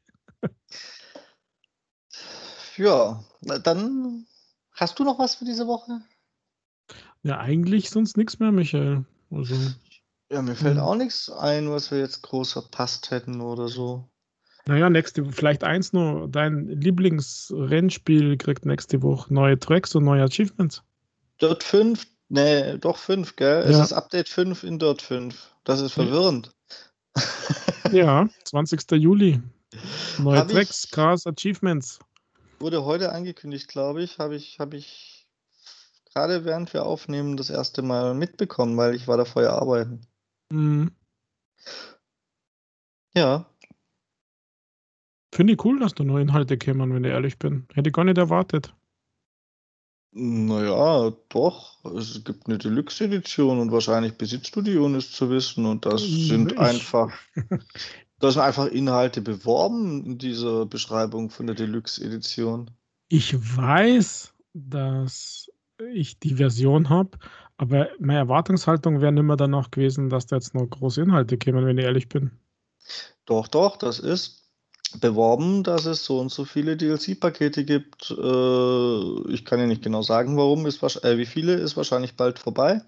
Ja, dann hast du noch was für diese Woche? Ja, eigentlich sonst nichts mehr, Michael. Also, ja, mir fällt hm. auch nichts ein, was wir jetzt groß verpasst hätten oder so. Naja, nächste, vielleicht eins nur. Dein Lieblingsrennspiel kriegt nächste Woche neue Tracks und neue Achievements. Dirt 5, nee, doch 5, gell? Ja. Es ist Update 5 in Dirt 5. Das ist verwirrend. Ja, 20. Juli. Neue hab Tracks, Cars, Achievements. Wurde heute angekündigt, glaube ich. Habe ich, habe ich gerade während wir aufnehmen das erste Mal mitbekommen, weil ich war da vorher arbeiten. Mhm. Ja. Finde ich cool, dass da neue Inhalte kämen, wenn ich ehrlich bin. Hätte ich gar nicht erwartet. Naja, doch. Es gibt eine Deluxe-Edition und wahrscheinlich besitzt du die, ohne es zu wissen. Und das sind ich. einfach, da sind einfach Inhalte beworben in dieser Beschreibung von der Deluxe-Edition. Ich weiß, dass ich die Version habe, aber meine Erwartungshaltung wäre immer danach gewesen, dass da jetzt noch große Inhalte kämen, wenn ich ehrlich bin. Doch, doch, das ist beworben, dass es so und so viele DLC-Pakete gibt. Äh, ich kann ja nicht genau sagen, warum, ist, äh, wie viele, ist wahrscheinlich bald vorbei.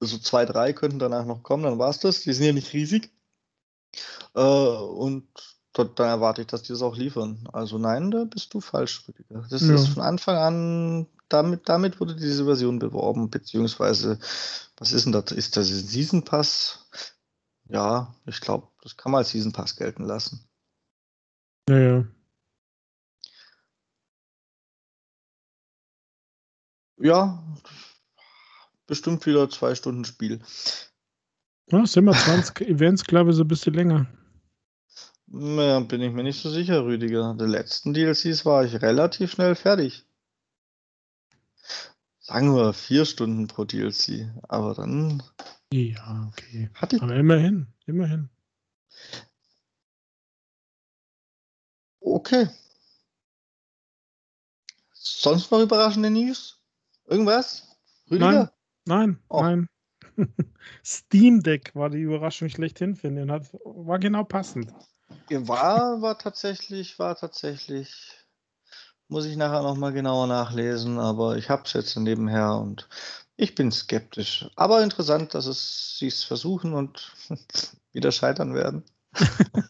So also zwei, drei könnten danach noch kommen, dann war es das. Die sind ja nicht riesig. Äh, und dort, dann erwarte ich, dass die das auch liefern. Also nein, da bist du falsch, Rüdiger. Das ja. ist von Anfang an, damit, damit wurde diese Version beworben, beziehungsweise, was ist denn das? Ist das ein Season Pass? Ja, ich glaube, das kann man als Season Pass gelten lassen. Ja, ja. Ja, bestimmt wieder zwei Stunden Spiel. Ja, sind wir 20 Events, glaube ich, so ein bisschen länger. Ja, bin ich mir nicht so sicher, Rüdiger. Die letzten DLCs war ich relativ schnell fertig. Sagen wir vier Stunden pro DLC, aber dann. Ja, okay. Hatte ich... Aber immerhin, immerhin. Okay. Sonst noch überraschende News? Irgendwas? Rüdiger? Nein, nein, oh. nein. Steam Deck war die Überraschung schlechthin, finde ich. War genau passend. War, war tatsächlich, war tatsächlich. Muss ich nachher nochmal genauer nachlesen, aber ich habe es jetzt nebenher und ich bin skeptisch. Aber interessant, dass es sie es versuchen und wieder scheitern werden.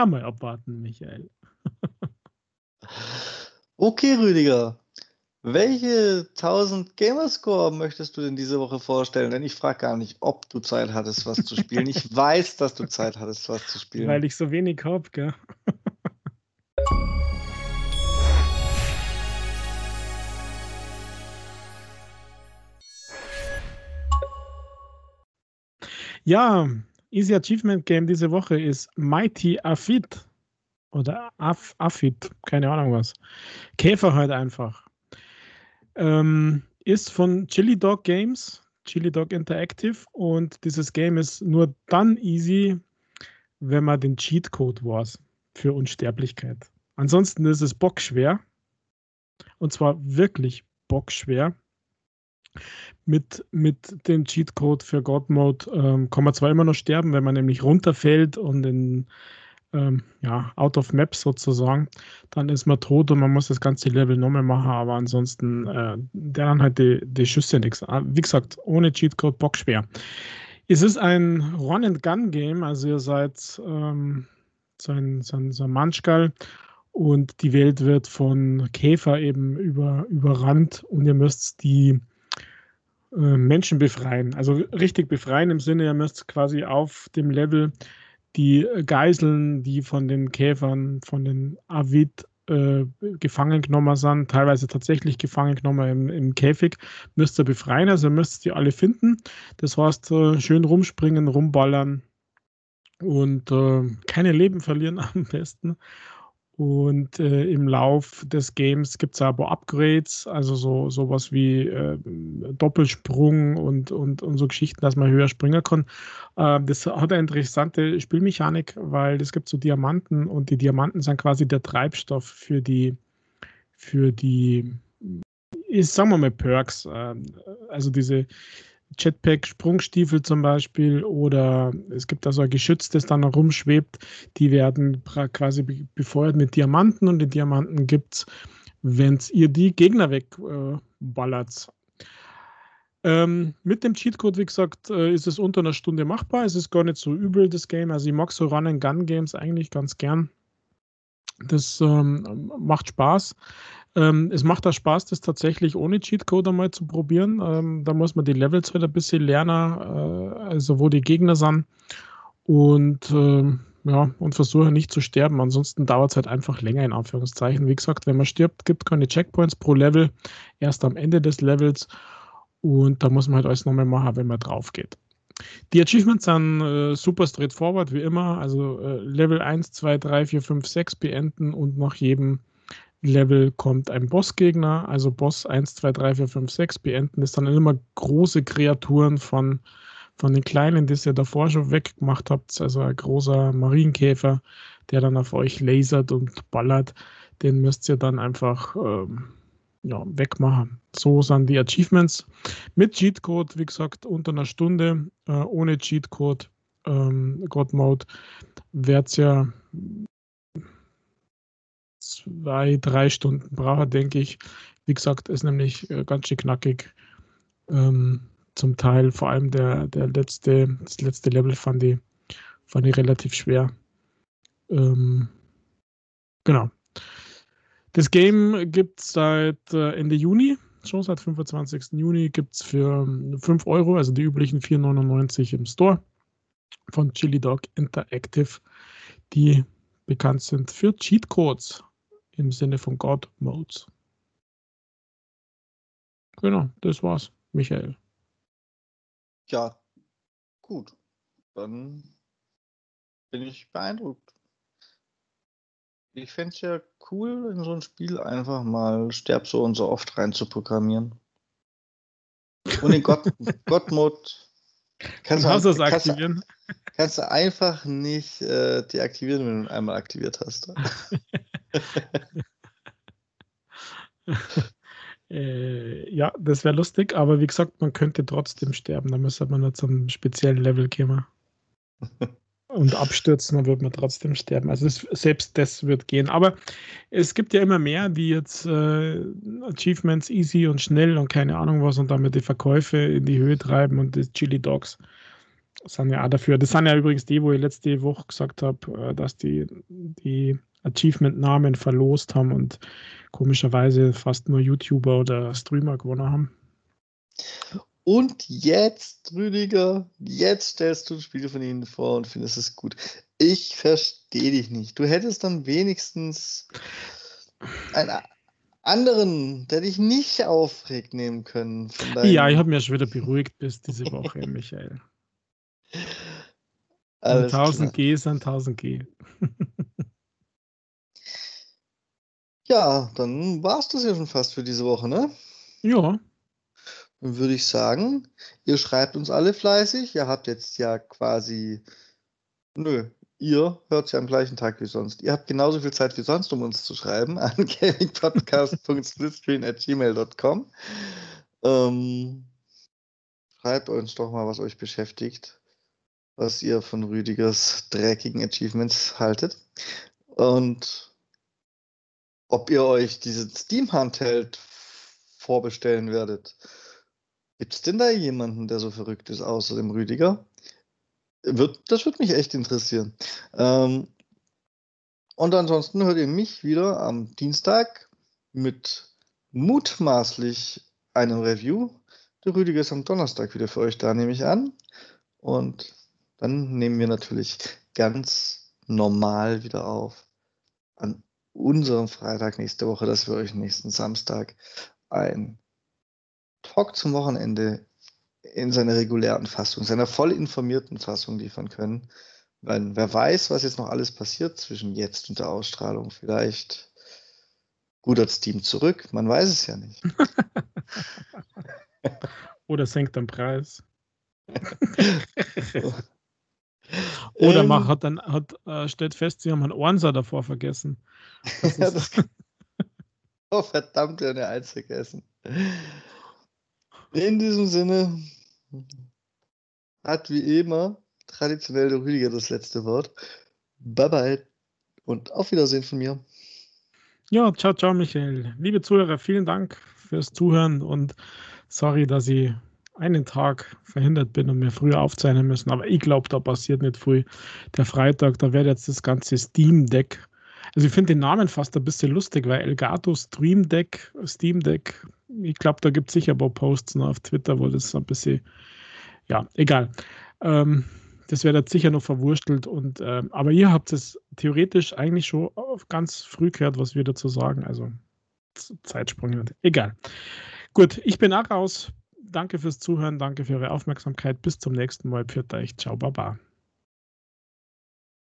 Einmal abwarten, Michael. okay, Rüdiger. Welche 1000 Gamerscore möchtest du denn diese Woche vorstellen? Denn ich frage gar nicht, ob du Zeit hattest, was zu spielen. Ich weiß, dass du Zeit hattest, was zu spielen. Weil ich so wenig habe, gell? ja, Easy Achievement Game diese Woche ist Mighty Afid. Oder Af Afid, keine Ahnung was. Käfer halt einfach. Ähm, ist von Chili Dog Games, Chili Dog Interactive und dieses Game ist nur dann easy, wenn man den Cheatcode weiß für Unsterblichkeit. Ansonsten ist es bockschwer und zwar wirklich bockschwer. Mit, mit dem Cheatcode für God Mode ähm, kann man zwar immer noch sterben, wenn man nämlich runterfällt und in ähm, ja, out of map sozusagen, dann ist man tot und man muss das ganze Level nochmal machen, aber ansonsten, äh, der dann halt die, die Schüsse nichts. Ah, wie gesagt, ohne Cheatcode bockschwer. Es ist ein Run-and-Gun-Game, also ihr seid ähm, so ein, so ein, so ein Manschgal und die Welt wird von Käfer eben über, überrannt und ihr müsst die äh, Menschen befreien. Also richtig befreien im Sinne, ihr müsst quasi auf dem Level die Geiseln, die von den Käfern, von den Avid äh, gefangen genommen sind, teilweise tatsächlich gefangen genommen im, im Käfig, müsst ihr befreien. Also müsst ihr alle finden. Das heißt, äh, schön rumspringen, rumballern und äh, keine Leben verlieren am besten. Und äh, im Lauf des Games gibt es aber Upgrades, also so sowas wie äh, Doppelsprung und, und, und so Geschichten, dass man höher springen kann. Äh, das hat eine interessante Spielmechanik, weil es gibt so Diamanten und die Diamanten sind quasi der Treibstoff für die, für die, sagen wir mal, Perks. Ähm, also diese Jetpack-Sprungstiefel zum Beispiel oder es gibt da so ein Geschütz, das dann rumschwebt. Die werden quasi befeuert mit Diamanten und die Diamanten gibt es, wenn ihr die Gegner wegballert. Äh, ähm, mit dem Cheatcode, wie gesagt, äh, ist es unter einer Stunde machbar. Es ist gar nicht so übel, das Game. Also ich mag so Run-and-Gun-Games eigentlich ganz gern. Das ähm, macht Spaß. Ähm, es macht da Spaß, das tatsächlich ohne Cheatcode einmal zu probieren. Ähm, da muss man die Levels wieder ein bisschen lernen, äh, also wo die Gegner sind. Und äh, ja, und versuche nicht zu sterben. Ansonsten dauert es halt einfach länger, in Anführungszeichen. Wie gesagt, wenn man stirbt, gibt keine Checkpoints pro Level, erst am Ende des Levels. Und da muss man halt alles nochmal machen, wenn man drauf geht. Die Achievements sind äh, super straightforward, wie immer. Also äh, Level 1, 2, 3, 4, 5, 6 beenden und nach jedem Level kommt ein Bossgegner, also Boss 1, 2, 3, 4, 5, 6 beenden. Das sind dann immer große Kreaturen von, von den kleinen, die ihr davor schon weggemacht habt. Also ein großer Marienkäfer, der dann auf euch lasert und ballert. Den müsst ihr dann einfach ähm, ja, wegmachen. So sind die Achievements. Mit Cheatcode, wie gesagt, unter einer Stunde. Äh, ohne Cheatcode, ähm, God Mode, wird es ja zwei, drei Stunden brauche, denke ich. Wie gesagt, ist nämlich äh, ganz schön knackig. Ähm, zum Teil, vor allem der, der letzte, das letzte Level fand ich, fand ich relativ schwer. Ähm, genau. Das Game gibt es seit äh, Ende Juni, schon seit 25. Juni, gibt es für 5 Euro, also die üblichen 4,99 im Store von Chili Dog Interactive, die bekannt sind für Cheatcodes im Sinne von God Modes. Genau, das war's, Michael. Ja, gut. Dann bin ich beeindruckt. Ich fände es ja cool, in so ein Spiel einfach mal Sterb so und so oft rein zu programmieren. Und in God Mode kannst du, Kannst aktivieren? kannst du einfach nicht äh, deaktivieren, wenn du ihn einmal aktiviert hast. Äh, ja, das wäre lustig, aber wie gesagt, man könnte trotzdem sterben. Da müsste man nur zum speziellen Level kommen. Und abstürzen, dann wird man trotzdem sterben. Also es, selbst das wird gehen. Aber es gibt ja immer mehr, die jetzt äh, Achievements easy und schnell und keine Ahnung was und damit die Verkäufe in die Höhe treiben und die Chili Dogs sind ja auch dafür. Das sind ja übrigens die, wo ich letzte Woche gesagt habe, äh, dass die, die Achievement-Namen verlost haben und komischerweise fast nur YouTuber oder Streamer gewonnen haben. Und jetzt, Rüdiger, jetzt stellst du ein Spiel von ihnen vor und findest es gut. Ich verstehe dich nicht. Du hättest dann wenigstens einen anderen, der dich nicht aufregt, nehmen können. Ja, ich habe mich schon wieder beruhigt bis diese Woche, Michael. Alles 1000 klar. G sind 1000 G. Ja, dann war es das ja schon fast für diese Woche, ne? Ja, Würde ich sagen, ihr schreibt uns alle fleißig. Ihr habt jetzt ja quasi. Nö, ihr hört ja am gleichen Tag wie sonst. Ihr habt genauso viel Zeit wie sonst, um uns zu schreiben an gamingpodcast.splitscreen.gmail.com. Ähm, schreibt uns doch mal, was euch beschäftigt, was ihr von Rüdigers dreckigen Achievements haltet. Und ob ihr euch diesen Steam Handheld vorbestellen werdet. Gibt es denn da jemanden, der so verrückt ist, außer dem Rüdiger? Wird, das würde mich echt interessieren. Ähm, und ansonsten hört ihr mich wieder am Dienstag mit mutmaßlich einem Review. Der Rüdiger ist am Donnerstag wieder für euch da, nehme ich an. Und dann nehmen wir natürlich ganz normal wieder auf an unserem Freitag nächste Woche, dass wir euch nächsten Samstag ein Talk zum Wochenende in seiner regulären Fassung, seiner voll informierten Fassung liefern können. Weil wer weiß, was jetzt noch alles passiert zwischen jetzt und der Ausstrahlung. Vielleicht rudert Steam zurück, man weiß es ja nicht. oder senkt den Preis. Oder Ähm, man hat dann hat, äh, stellt fest, sie haben einen Ornser davor vergessen. Das ja, das, oh, verdammt, wir haben ja eins vergessen. In diesem Sinne hat wie immer traditionell der Rüdiger das letzte Wort. Bye bye und auf Wiedersehen von mir. ja, ciao, ciao, Michael. Liebe Zuhörer, vielen Dank fürs Zuhören und sorry, dass ich einen Tag verhindert bin und mir früher aufzeichnen müssen. Aber ich glaube, da passiert nicht viel. Der Freitag, da wird jetzt das ganze Steam Deck. Also ich finde den Namen fast ein bisschen lustig, weil Elgato Stream Deck, Steam Deck, ich glaube, da gibt es sicher ein paar Posts noch auf Twitter, wo das ein bisschen, ja, egal. Ähm, das wird jetzt sicher noch verwurstelt. Und, ähm, aber ihr habt es theoretisch eigentlich schon auf ganz früh gehört, was wir dazu sagen. Also Zeitsprung. Egal. Gut, ich bin auch raus. Danke fürs Zuhören, danke für eure Aufmerksamkeit. Bis zum nächsten Mal. Pfiat euch. Ciao, Baba.